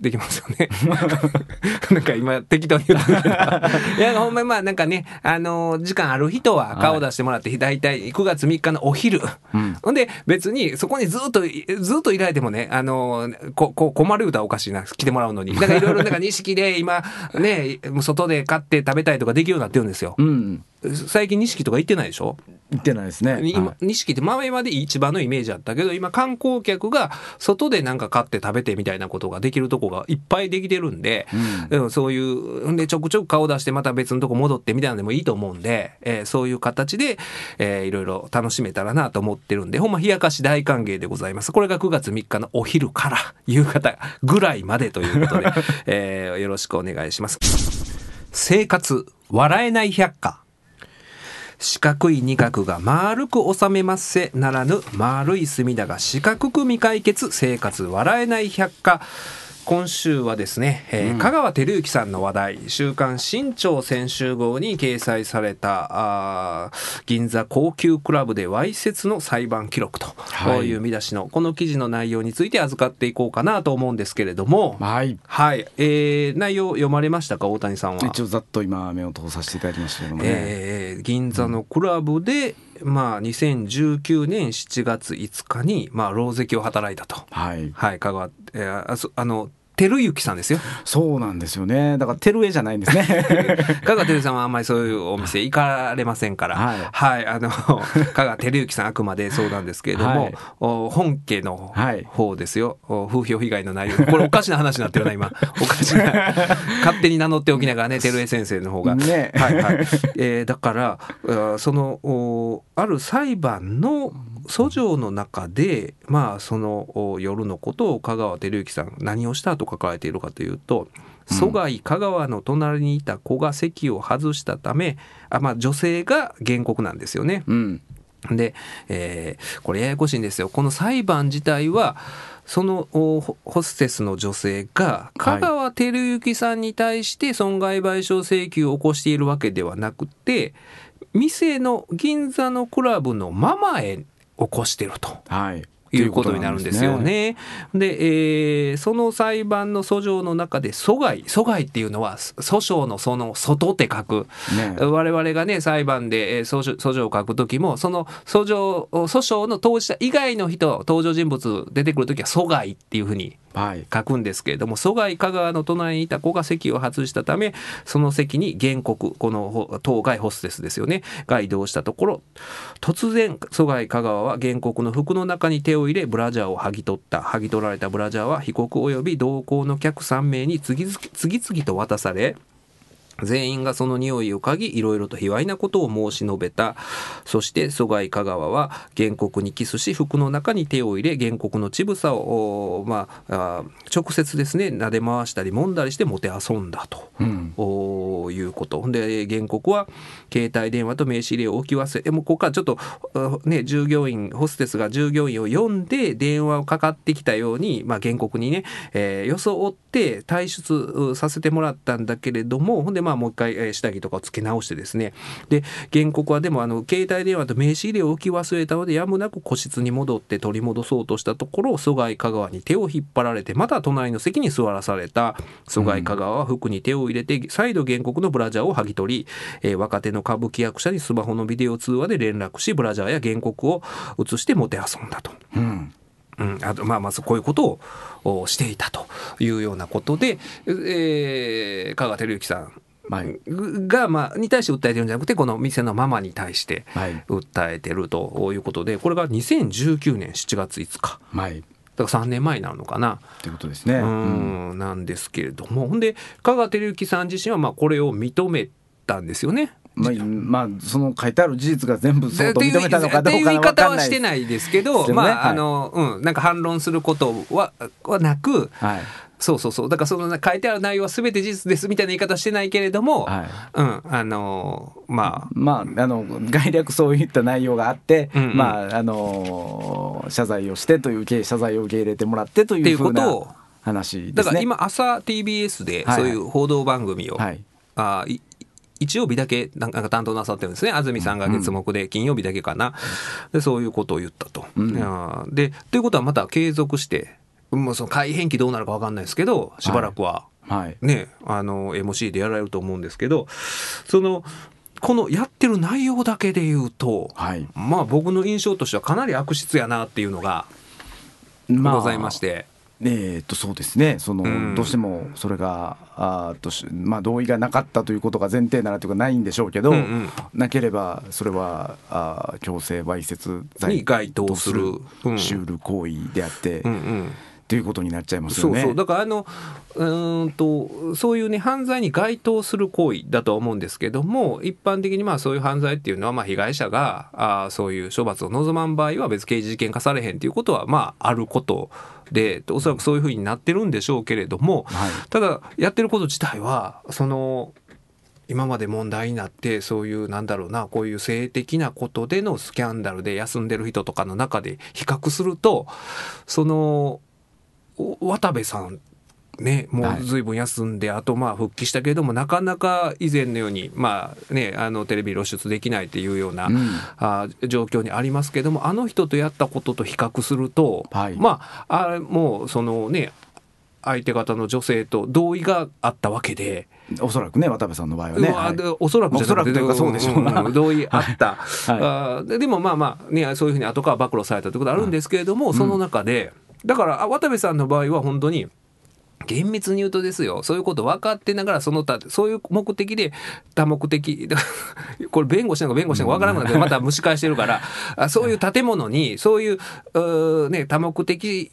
できますよね。なんか今適当に言ったけど。いや、ほんまにまあなんかね、あのー時間ある人は顔出してもらって、大体9月3日のお昼。うんほんで別にそこにずっと、ずっといられてもね、あのーこ、こ、困る歌はおかしいな、来てもらうのに。だからいろいろなんか錦で今、ね、外で買って食べたりとかできるようになってるんですよ。うん最近錦とか行ってないでしょ？言ってないですね今はい錦って前まで市場のイメージあったけど今観光客が外でなんか買って食べてみたいなことができるとこがいっぱいできてるんで、うん。うんそういうんでちょくちょく顔出してまた別のとこ戻ってみたいなのでもいいと思うんで、えーそういう形で、えーいろいろ楽しめたらなと思ってるんでほんま冷やかし大歓迎でございます。これが9月3日のお昼から夕方ぐらいまでということで、えーよろしくお願いします。生活笑えない百科。四角い二角が丸く収めますせならぬ丸い隅田が四角く未解決。生活笑えない百科今週はですね、えーうん。香川照之さんの話題「週刊新潮先週号」に掲載されたあー銀座高級クラブでわいせつの裁判記録とはい。いう見出しのこの記事の内容について預かっていこうかなと思うんですけれども、はい。はい、えー内容読まれましたか大谷さんは？一応ざっと今目を通させていただきましたけどもね、えー銀座のクラブで、まあ、2019年7月5日に、まあ、狼藉を働いたと。はいはい、香川、えーあそあの、照之さんですよ。そうなんですよねだからテルエじゃないんですね 香川照之さんはあんまりそういうお店行かれませんから、はいあの、香川照之さんあくまでそうなんですけれども、はいお本家のはい方ですよ、お風評被害の内容。これおかしな話になってるな、今。おかしな。勝手に名乗っておきながらね、照江先生の方が。ねはいはい。えーだから、その、おある裁判の訴状の中で、まあ、そのお夜のことを香川照之さん、何をしたと書かれているかというと、疎外香川の隣にいた子が席を外したため、あまあ、女性が原告なんですよね。うんで、えーこれややこしいんですよ。この裁判自体は、そのホステスの女性が香川照之さんに対して損害賠償請求を起こしているわけではなくて、店の銀座のクラブのママへ起こしてると。はいいうことになるんですよね。で、えーその裁判の訴状の中で阻害、阻害っていうのは訴訟のその外って書く。ね我々がね裁判でえー訴状訴状を書く時もその訴状訴訟の当事者以外の人登場人物出てくる時は阻害っていうふうにはい書くんですけれども疎外香川の隣にいた子が席を外したためその席に原告この当該ホステスですよねが移動したところ突然疎外香川は原告の服の中に手を入れブラジャーを剥ぎ取った。剥ぎ取られたブラジャーは被告及び同行の客3名に次々と渡され全員がその匂いを嗅ぎいろいろと卑猥なことを申し述べた。そして疎外香川は原告にキスし服の中に手を入れ原告の乳房を、おまあ、あ直接ですね撫で回したり揉んだりしてもてあそんだと。うん。おいうこと。で原告は携帯電話と名刺入れを置き忘れでもここからちょっとあね従業員ホステスが従業員を呼んで電話をかかってきたように、まあ、原告にね、えー装って退出うさせてもらったんだけれどもほんでまあもう一回、えー下着とかをつけ直してですね。で原告はでもあの携帯電話と名刺入れを置き忘れたのでやむなく個室に戻って取り戻そうとしたところ疎外香川に手を引っ張られてまた隣の席に座らされた。疎外香川は服に手を入れて再度原告のブラジャーを剥ぎ取り、えー若手の歌舞伎役者にスマホのビデオ通話で連絡しブラジャーや原告を映してもてあそんだと。うん。うん、あとまあまあそうこういうことをおしていたというようなことで、えー、香川照之さんはいが、まあ、に対して訴えてるんじゃなくてこの店のママに対してはい訴えてるということでこれが2019年7月5日はいだから3年前になるのかな。ということですね。ううんんなんですけれどもほんで香川照之さん自身はまあこれを認めたんですよね。まあ、まあ、その書いてある事実が全部そうと認めたのかどっていうう言い方は。してないですけどまあ、はいあのうんなんか反論することははなくはい。そうそうそう。だからその書いてある内容は全て事実ですみたいな言い方はしてないけれども、はい。うんあのまあ。まあ、あの概略そういった内容があって、うんうん。まああの謝罪をしてという謝罪を受け入れてもらってというふうなことを話ですね。だから今朝 TBS ではい。そういう報道番組を、はい。あい一曜日だけなんか担当なさってるんですね。安住さんが月目で金曜日だけかな、でそういうことを言ったと。うん。でということはまた継続してもうその改変期どうなるか分かんないですけどしばらくは。はい。ね、あの MC でやられると思うんですけどそのこのやってる内容だけで言うと、はい。まあ僕の印象としてはかなり悪質やなっていうのがまあございまして。えー、とそうですね。その、うん。どうしてもそれがあーとし、まあ、同意がなかったということが前提ならというかないんでしょうけど、うんうん。なければそれはあー強制わいせつ罪に該当するうん。シュール行為であって、うんうんということになっちゃいますよね。そうそうだからあのうーんとそういうね犯罪に該当する行為だとは思うんですけども一般的にまあそういう犯罪っていうのはまあ被害者があーそういう処罰を望まん場合は別刑事事件化されへんっていうことはまああることでおそらくそういうふうになってるんでしょうけれども、はいただやってること自体はその今まで問題になってそういうなんだろうなこういう性的なことでのスキャンダルで休んでる人とかの中で比較するとそのお渡部さんね、もはい。う随分休んで、あとまあ復帰したけれども、なかなか以前のように、まあね、あのテレビ露出できないっていうような、うん。あ状況にありますけども、あの人とやったことと比較すると、はい。まあ、あれもうそのね、相手方の女性と同意があったわけで、おそらくね渡部さんの場合はね。はい。でおそらくじゃなくそうかそうでしょうなん同意あった、はい。あーででもまあまあ、ね、そういうふうに後から暴露されたということあるんですけれども、その中でだから渡部さんの場合は本当に厳密に言うとですよそういうこと分かってながらその他そういう目的で多目的 これ弁護士なのか弁護士なのか分からなくなってまた蒸し返してるからそういう建物にそういううね、多目的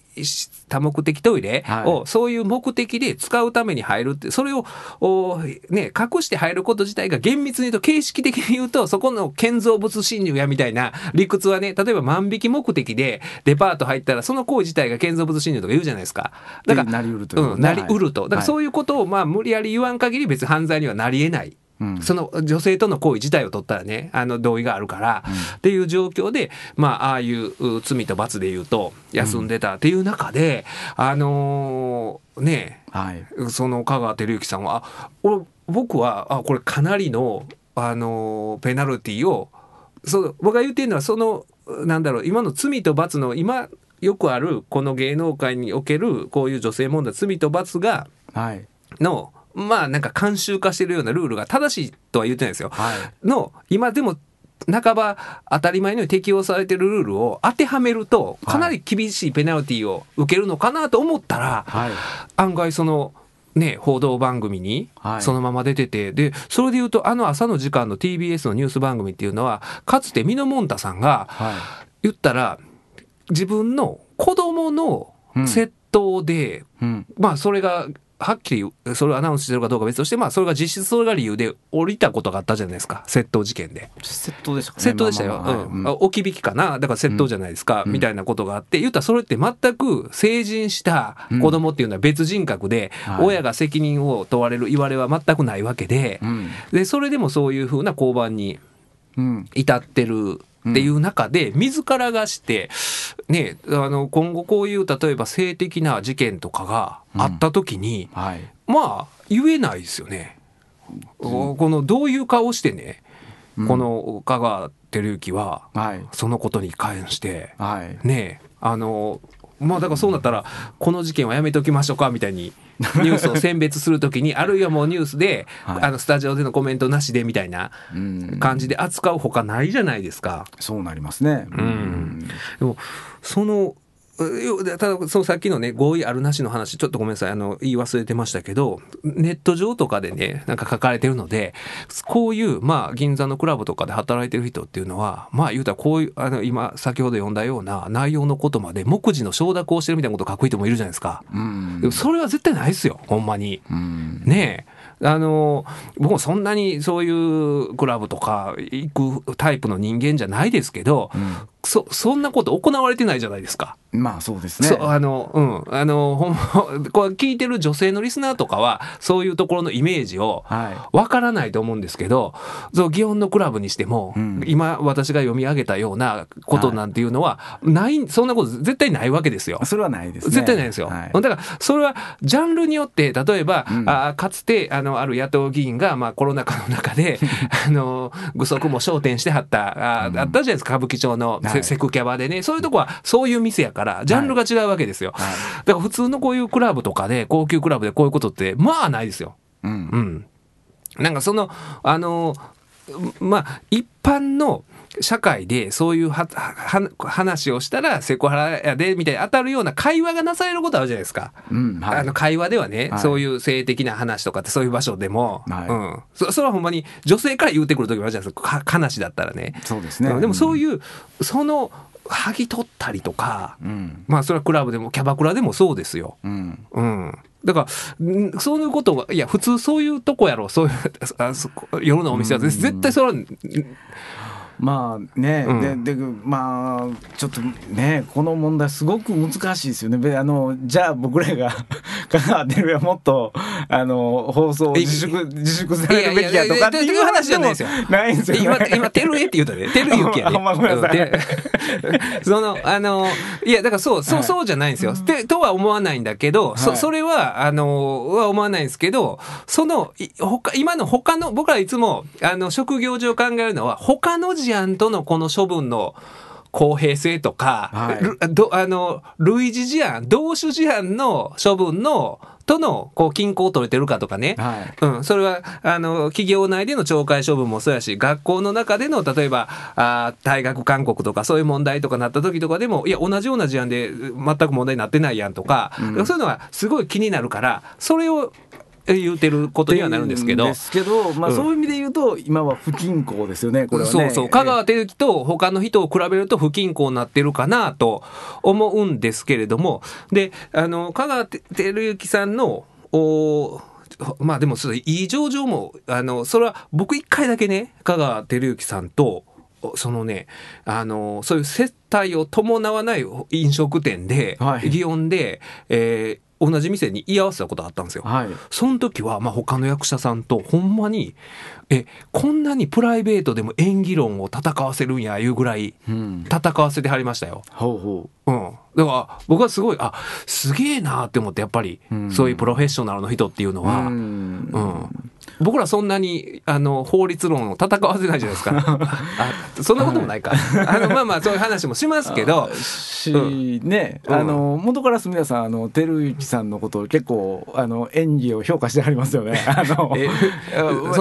多目的トイレをはいそういう目的で使うために入るってそれをおね隠して入ること自体が厳密に言うと形式的に言うとそこの建造物侵入やみたいな理屈はね例えば万引き目的でデパート入ったらその行為自体が建造物侵入とか言うじゃないですか。だからでなりうるというん、ねなりうると。だからはいそういうことをまあ無理やり言わん限り別に犯罪にはなりえない。うんその女性との行為自体を取ったらねあの同意があるから、っていう状況でまあああいうう罪と罰で言うと休んでたっていう中で、あのーねはい。その香川照之さんはあ俺僕はあこれかなりの、あのーペナルティをそう僕が言ってるのはそのなんだろう今の罪と罰の今よくあるこの芸能界におけるこういう女性問題罪と罰がはい。のまあなんか慣習化してるようなルールが正しいとは言ってないですよ。はい。の今でも半ば当たり前のように適用されてるルールを当てはめるとかなり厳しいペナルティを受けるのかなと思ったら、はい。案外そのね報道番組にはいそのまま出てて、でそれで言うとあの朝の時間の TBS のニュース番組っていうのはかつてミノモンタさんがはい。言ったら自分の子供の窃盗で、うん。まあそれがはっきりそれをアナウンスしてるかどうかは別としてまあそれが実質それが理由で降りたことがあったじゃないですか窃盗事件で。窃盗でしたかね。窃盗でしたよ。まあ置き引きかな。だから窃盗じゃないですか。うんみたいなことがあって、言ったらそれって全く成人した子供っていうのは別人格で、はい親が責任を問われる言われは全くないわけで、うん。で、それでもそういうふうな交番にうん。至ってるっていう中で、自らがして、ね、あの、今後こういう、例えば性的な事件とかがあった時に、はい。まあ、言えないですよね。この、どういう顔してね、この香川照之は、はい。そのことに関して、はい。ねえ、あの、まあだからそうなったら、この事件はやめときましょうかみたいに、ニュースを選別するときに、あるいはもうニュースで、はいあの、スタジオでのコメントなしでみたいなうん。感じで扱うほかないじゃないですか。そうなりますね。んでも、その、ただ、そうさっきのね、合意あるなしの話、ちょっとごめんなさい、あの、言い忘れてましたけど、ネット上とかでね、なんか書かれてるので、こういう、まあ、銀座のクラブとかで働いてる人っていうのは、まあ、言うたらこういう、あの、今、先ほど読んだような内容のことまで、目次の承諾をしてるみたいなことを書く人もいるじゃないですか。うんそれは絶対ないですよ、ほんまに。うん。ねえ。あの、僕もそんなにそういうクラブとか行くタイプの人間じゃないですけど、そ、そんなこと行われてないじゃないですか。まあそうですね。あの、うん。あの、ほんま、これ聞いてる女性のリスナーとかは、そういうところのイメージを、はわからないと思うんですけど、そう、祇園のクラブにしても、うん今私が読み上げたようなことなんていうのは、ない、そんなこと絶対ないわけですよい。。それはないですね。絶対ないですよ。はいだから、それは、ジャンルによって、例えば、うんあーかつて、あの、ある野党議員が、まあ、コロナ禍の中で、あの、具足も焦点してはった、あーあったじゃないですか、歌舞伎町のセ,、はいセクキャバでね。そういうとこは、そういう店やから、ジャンルが違うわけですよ。はいだから、普通のこういうクラブとかで、高級クラブでこういうことって、まあ、ないですよ。うんう。ん。なんかその、あの、まあ、一般の社会でそういうはは話をしたらセクハラやでみたいに当たるような会話がなされることあるじゃないですか。うん。はいあの会話ではね、はいそういう性的な話とかってそういう場所でも、はいうんそ、それはほんまに女性から言うてくる時もあるじゃないですか。か話だったらね。そうですね。でもそうういう、その、剥ぎ取ったりとか、ん。うん。まあそれはクラブでもキャバクラでもそうですよ。うん。うん。だから、んそういうことが、いや、普通そういうとこやろ、そういう、あそこ夜のお店は、うん絶対それは、まあね、うんででまあちょっとねこの問題すごく難しいですよね。であのじゃあ僕らが香川照之はもっとあの放送を自粛自粛されるべきやとかっていう話じゃないという話ないんですよね。今、今、てるえって言うたね。てるゆきやね。ほんまごめんなさいでその、あの、いや、だからそう、そう、はいそうじゃないんですよ。て、とは思わないんだけど、そ、はいそれは、あの、は思わないんですけど、その、い他、今の他の、僕らいつも、あの、職業上考えるのは、他の事案とのこの処分の、公平性とか、はい。あの類似事案同種事案の処分のとのこう均衡を取れてるかとかね、はい。うん、それはあの企業内での懲戒処分もそうやし学校の中での例えばあー退学勧告とかそういう問題とかなった時とかでもいや同じような事案で全く問題になってないやんとか、うん。そういうのはすごい気になるからそれをえ言うてることにはなるんですけど。ですけど、まあ、うんそういう意味で言うと今は不均衡ですよねこれはね。そうそう香川照之と他の人を比べると不均衡になってるかなと思うんですけれどもであの香川照之さんのおまあでもそれいい上場もあのそれは僕一回だけね香川照之さんとおそのねあのそういう接待を伴わない飲食店で、はい祇園で、えー同じ店に居合わせたことがあったんですよ。はい。その時は、まあ、他の役者さんとほんまにえこんなにプライベートでも演技論を戦わせるんやいうぐらいうん、戦わせてはりましたよ。ほうほう。ん、だから僕はすごいあすげえなって思ってやっぱり、うん。そういうプロフェッショナルの人っていうのう。は、ううんん僕らそんなにあの法律論を戦わせないじゃないですか。あそんなこともないか、あのまあまあそういう話もしますけど。し、ね、うん。あの元から皆さんあの照之さんのことを結構あの演技を評価してありますよね。あの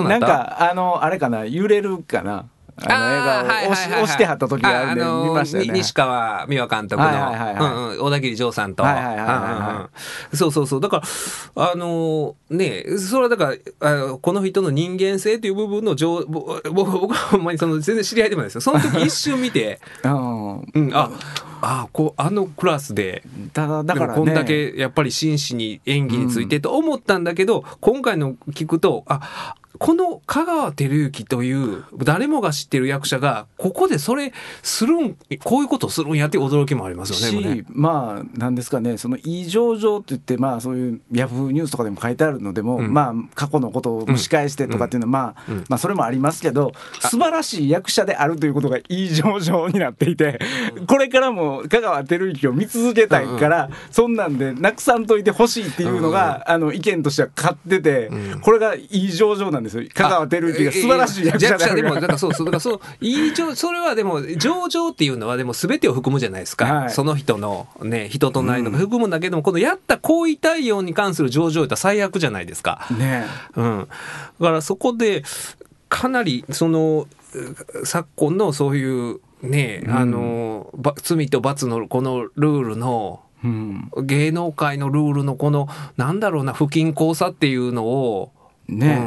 ななんかあのあれかな？揺れるかな？あの映画を押し押してはった時があるんで見ましたよね。に西川美和監督の、うんうん小田切丈さんと、そうそうそう。だからあのねそれはだからあのこの人の人間性という部分の上ぼ僕僕はほんまにその全然知り合いでもないですよ。その時一瞬見て、うん。うん、ああこうあのクラスでただだからね。こんだけやっぱり真摯に演技についてと思ったんだけど、今回の聞くとあこの香川照之という誰もが知ってる役者がここでそれするんこういうことをするんやって驚きもありますよね。今ねし、まあなんですかねその異常上って言ってまあそういうヤフーニュースとかでも書いてあるのでも、うん。まあ過去のことを蒸し返してとかっていうのは、まあ、うん。まあそれもありますけど素晴らしい役者であるということが異常上になっていて、これからも香川照之を見続けたいから、そんなんでなくさんといてほしいっていうのが、あの意見としては勝ってて、うん。これが異常上なんですよ。香川照之が素晴らしい役者でもからだからそうそうだからそういい上それはでも上場っていうのはでも全てを含むじゃないですか、はい。その人のね人となりのも含むんだけども、このやった行為対応に関する上場って最悪じゃないですか。ねうん、だからそこでかなりそのう昨今のそういうね、うん。あのば罪と罰のこのルールのうん。芸能界のルールのこのなんだろうな不均衡さっていうのをね、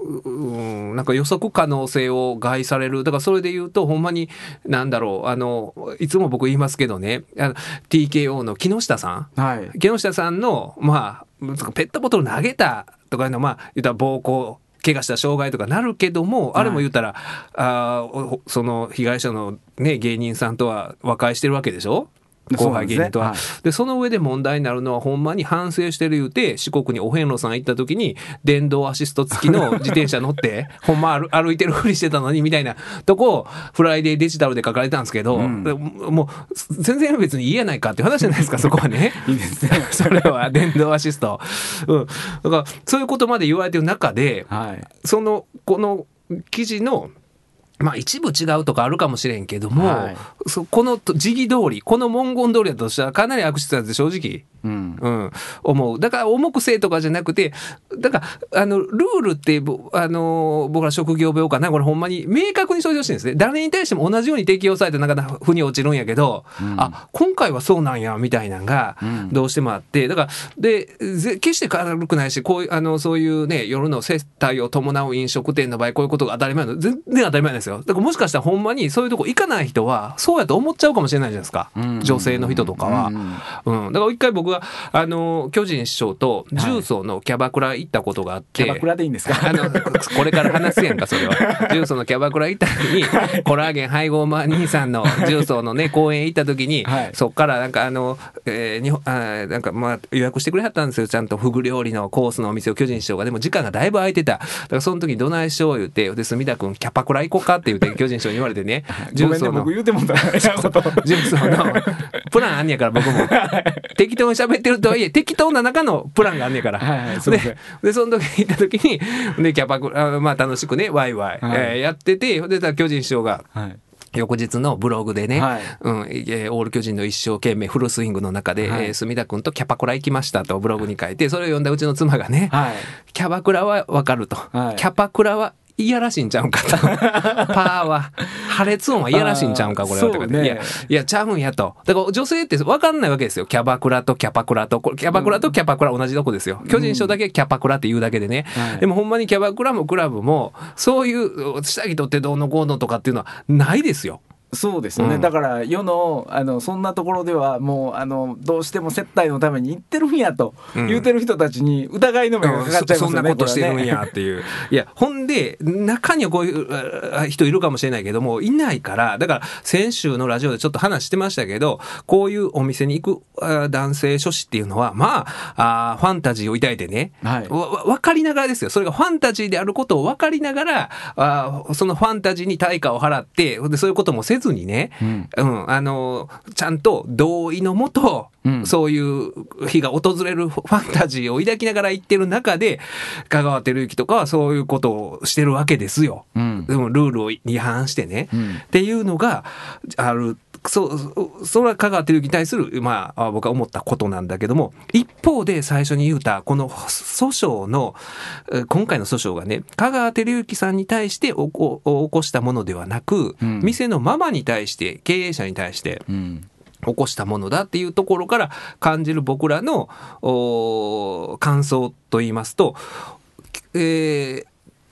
うん、うん。なんか予測可能性を害される。だからそれで言うとほんまになんだろう。あのいつも僕言いますけどね。あの TKO の木下さん。はい。木下さんのまあペットボトル投げたとかいうのはまあ言ったら暴行怪我した傷害とかなるけども、あれも言ったらあーおその被害者の、ね、芸人さんとは和解してるわけでしょ？後輩芸人とは。そうでその上で問題になるのはほんまに反省してる言うて四国にお遍路さん行った時に電動アシスト付きの自転車乗って ほんま歩歩いてるふりしてたのにみたいなとこをフライデーデジタルで書かれたんですけど、うんでもう全然別にいいやないかっていう話じゃないですか そこはね。いいですね それは電動アシスト。うん。だからそういうことまで言われてる中で、はいそのこの記事のまあ一部違うとかあるかもしれんけども、はい。そこの時期通りこの文言通りだとしたらかなり悪質だって正直、うん。うん、思う。だから重くせえとかじゃなくてだからあのルールってぼあの僕ら職業病かなこれほんまに明確にしてほしいんですね。誰に対しても同じように適用されてなんか腑に落ちるんやけど、うんあ今回はそうなんやみたいなのがうんどうしてもあって。だからでぜ決して軽くないしこういうあのそういうね夜の接待を伴う飲食店の場合こういうことが当たり前なの全然当たり前なんですよ。だからもしかしたらほんまにそういうとこ行かない人はそうやと思っちゃうかもしれないじゃないですか、うん。女性の人とかは。うん。うん、だから一回僕僕はあの巨人師匠と重曹のキャバクラ行ったことがあって、キャバクラでいいんですか？あのこれから話すやんかそれは。重曹のキャバクラ行った時にコラーゲン配合マ兄さんの重曹のね 公演行った時に、はい。そっからなんかあの、えー日本あーなんかまあ予約してくれはったんですよ。ちゃんとフグ料理のコースのお店を巨人師匠が。でも時間がだいぶ空いてた。だからその時どないしよう言うてで隅田君キャバクラ行こうかって言って巨人師匠に言われてねごめんね曹の僕言うてもんだなことジュンソンのプランあんねやから僕も。適当に喋ってるとはいえ 適当な中のプランがあんねやから、はいはいすいませんででその時行った時にでキャバクラまあ楽しくねワイワイ、はい。えーやっててで巨人師匠がはい。翌日のブログでね、はい。うんえーオール巨人の一生懸命フルスイングの中で、はい。えー隅田君とキャバクラ行きましたとブログに書いてそれを読んだうちの妻がね、はい。キャバクラはわかると、はい。キャバクラはいやらしいんちゃうんかと。パーは、破裂音はいやらしいんちゃうんか、これは。ねいや、いや、ちゃうんやと。だから女性って分かんないわけですよ。キャバクラとキャバクラと、キャバクラとキャバクラ同じとこですよ。巨人賞だけキャバクラって言うだけでね。はいでもほんまにキャバクラもクラブも、そういう下着取ってどうのこうのとかっていうのはないですよ。そうですよね、うん。だから世のあのそんなところではもうあのどうしても接待のために行ってるんやとうん。言ってる人たちに疑いの目がかかっちゃいますよね、そそんなことしてるんやっていう。いや、ほんで、中にはこういうあ人いるかもしれないけども、いないから、だから先週のラジオでちょっと話してましたけど、こういうお店に行くあ男性諸子っていうのは、まあ、あファンタジーを抱いてね、はい。わわ分かりながらですよ。それがファンタジーであることを分かりながら、あそのファンタジーに対価を払って、でそういうこともせずにね、うん、あの、ちゃんと同意のもと、うんそういう日が訪れる ファンタジーを抱きながら行ってる中で、香川照之とかはそういうことをしてるわけですよ。うんでもルールを違反してね。うんっていうのがある。そう、それは香川照之に対する、まあ、あ僕は思ったことなんだけども、一方で最初に言うた、この訴訟の、え今回の訴訟がね、香川照之さんに対しておこ起こしたものではなく、うん。店のママに対して、経営者に対して、うん。起こしたものだっていうところから感じる僕らのお感想といいますと、えー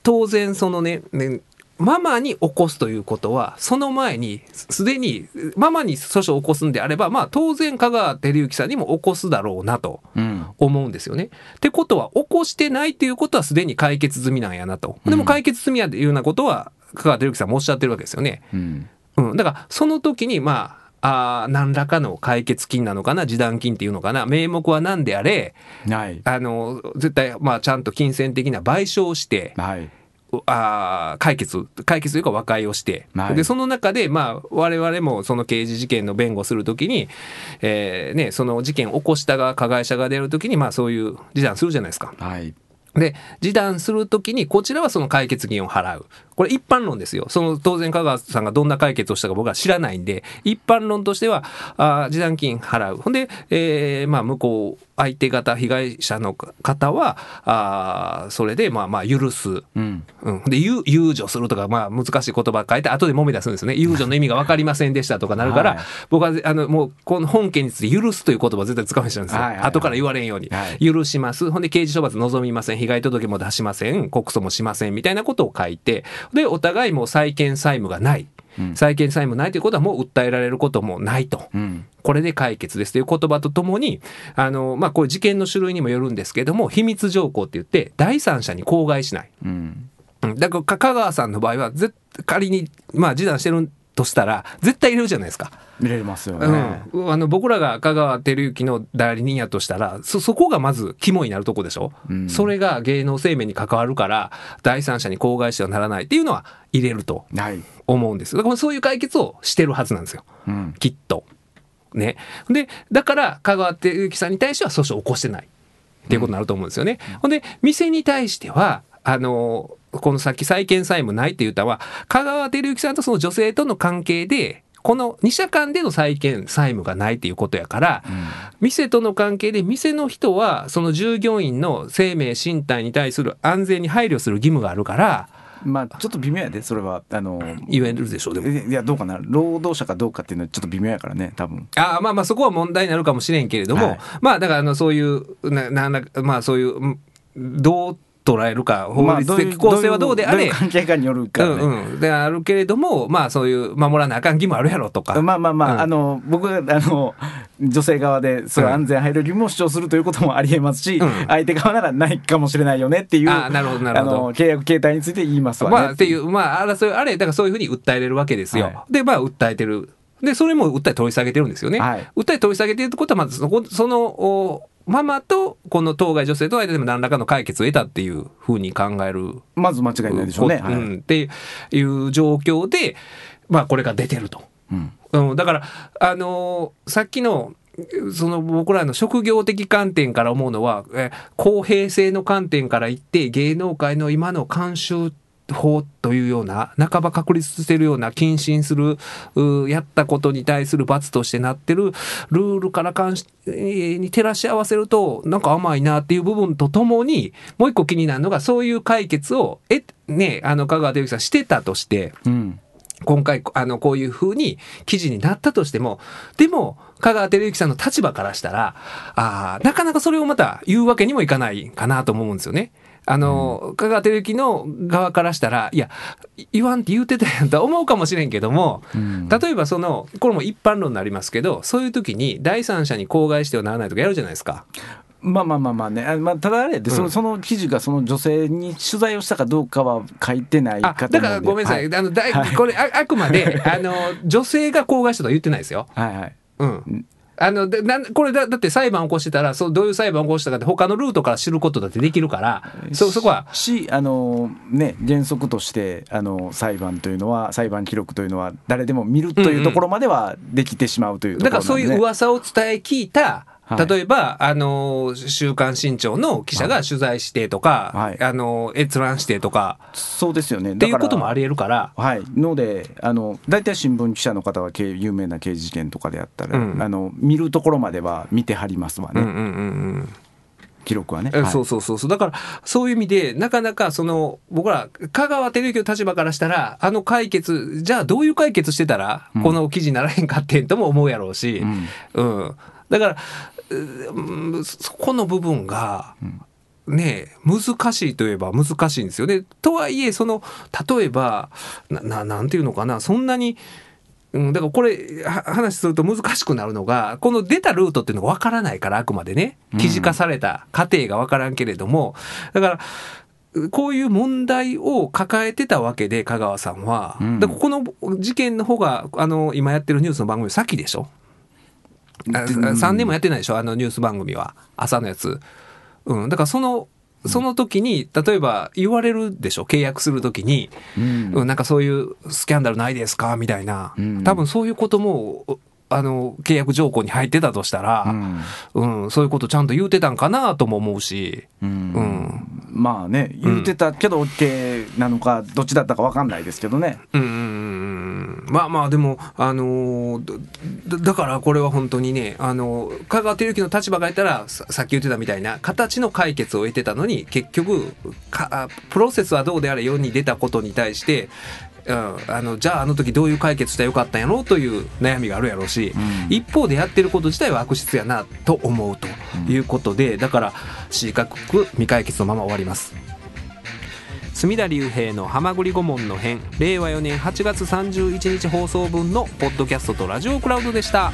当然そのねねママに起こすということはその前にすでにママに訴訟を起こすんであればまあ当然香川照之さんにも起こすだろうなとうん思うんですよね。ってことは起こしてないということはすでに解決済みなんやなと。でも解決済みやというようなことは香川照之さんもおっしゃってるわけですよね。うんうん、だからその時にまああー何らかの解決金なのかな示談金っていうのかな名目は何であれはいあの絶対まあちゃんと金銭的な賠償をしてはいあー解決解決というか和解をして、はいでその中でまあ我々もその刑事事件の弁護するときに、えーね、その事件を起こした側加害者が出るときにまあそういう示談するじゃないですか。はいで、示談するときに、こちらはその解決金を払う。これ一般論ですよ。その当然香川さんがどんな解決をしたか僕は知らないんで、一般論としては、あー示談金払う。ほんで、えーまあ向こう、相手方、被害者の方は、あーそれでまあまあ許す。うん。うん、でゆ遊助するとか、まあ、難しい言葉書いて後で揉め出すんですよね。遊助の意味が分かりませんでしたとかなるから、はい僕はあのもうこの本件について許すという言葉を絶対使うようにしてるんですよ、はいはいはい。後から言われんように、はい。許します。ほんで刑事処罰望みません。被害届も出しません。告訴もしません。みたいなことを書いてでお互いもう債権債務がない、うん。債権債務ないということはもう訴えられることもないと。うん。これで解決です。という言葉とともに、あの、まあ、こういう事件の種類にもよるんですけども、秘密条項って言って、第三者に口外しない。うん。うん。だからか香川さんの場合はぜ仮にまあ示談してるとしたら絶対入れるじゃないですか、見れますよね、うん、あの僕らが香川照之の代理人やとしたらそそこがまず肝になるとこでしょ、うん。それが芸能生命に関わるから第三者に口外してはならないっていうのは入れるとはい。思うんです。だからそういう解決をしてるはずなんですよ。うん。きっと。ね。で、だから、香川照之さんに対しては訴訟を起こしてない。っていうことになると思うんですよね。ほんで、店に対しては、あの、このさっき債権債務ないって言ったのは、香川照之さんとその女性との関係で、この2社間での債権債務がないっていうことやから、店との関係で店の人はその従業員の生命身体に対する安全に配慮する義務があるからまあちょっと微妙やでそれは。あの言えるでしょうでも。いやどうかな労働者かどうかっていうのはちょっと微妙やからね多分。ああまあまあそこは問題になるかもしれんけれども、はい。まあだからあのそういうななんらまあそういううん同捉えるか法律的構成はどうであれ、関係かによるか。うんうん、であるけれどもまあそういう守らなあかん義務あるやろとか、まあまあまあ、うん。あの僕があの女性側でそれ安全配慮義務を主張するということもありえますし、うん。相手側ならないかもしれないよねっていうあーなるほどなるほど。契約形態について言いますわね。まあっていうまあ争いあれだからそういうふうに訴えれるわけですよ、はい。でまあ訴えてる。でそれも訴え取り下げてるんですよね、はい。訴え取り下げてるってことはまずそこそのおママとこの当該女性との間でも何らかの解決を得たっていうふうに考える。まず間違いないでしょうね。こはい。うん。っていう状況で、まあ、これが出てると。うん。うん、だから、あのーさっきのその僕らの職業的観点から思うのは、え公平性の観点から言って芸能界の今の慣習法というような半ば確立してるような謹慎するやったことに対する罰としてなってるルールから関しえーに照らし合わせるとなんか甘いなっていう部分とともにもう一個気になるのがそういう解決をえねあの香川照之さんしてたとしてうん今回あのこういう風に記事になったとしてもでも香川照之さんの立場からしたらあーなかなかそれをまた言うわけにもいかないかなと思うんですよね。あの、香川照之の側からしたらいや言わんって言うてたやんとは思うかもしれんけども、うん。例えばそのこれも一般論になりますけどそういう時に第三者に口外してはならないとかやるじゃないですか。まあまあまあまあね、あまあ、ただあれで、そのその記事がその女性に取材をしたかどうかは書いてないだからごめんなさい、はあのだい。これああくまで あの女性が口外したとは言ってないですよ。はいはい。うん。あの、でなんこれだ、だって裁判を起こしてたら、そう、どういう裁判を起こしたかって他のルートから知ることだってできるから、そ、そこは、しあのね原則としてあの裁判というのは裁判記録というのは誰でも見るというところまではできてしまうというところだからそういう噂を伝え聞いた、はい。例えば、あの、週刊新潮の記者が取材してとか、はい。あの、閲覧してとか、そうですよね。っていうこともありり得るから、はい、のであの大体新聞記者の方は刑有名な刑事事件とかであったら、うん。あの見るところまでは見てはりますわね、うんうんうんうん。記録はね。えはい。そうそうそうそう。だからそういう意味でなかなかその僕ら香川照之の立場からしたらあの解決じゃあどういう解決してたらうん。この記事にならへんかってんとも思うやろうし、うん。うん、だからうんそこの部分が、ねえ難しいといえば難しいんですよね。とはいえその例えばなんていうのかな。そんなに。うん、だからこれは話すると難しくなるのがこの出たルートっていうのが分からないからあくまでね。記事化された過程が分からんけれども。だからこういう問題を抱えてたわけで香川さんは、うん。だからこの事件の方があの今やってるニュースの番組先でしょ。あ3年もやってないでしょ？あのニュース番組は。朝のやつ、うん、だからそのその時に例えば言われるでしょ？契約する時に、うん。うん、なんかそういうスキャンダルないですか？みたいな、うん。多分そういうこともあの契約条項に入ってたとしたら、うん。そういうことちゃんと言うてたんかなとも思うし、うん。うん。まあね言ってたけど OK なのかどっちだったか分かんないですけどね。うんうんうん。うんまあまあでもあのーだだからこれは本当にねあの香川照之の立場がいたらささっき言ってたみたいな形の解決を得てたのに結局かあプロセスはどうであれ世に出たことに対してうん、あのじゃああの時どういう解決したらよかったんやろうという悩みがあるやろうし、うん一方でやってること自体は悪質やなと思うということで、だから四角く未解決のまま終わります。隅田隆平の「はまぐり顧問の編」令和4年8月31日放送分のポッドキャストとラジオクラウドでした。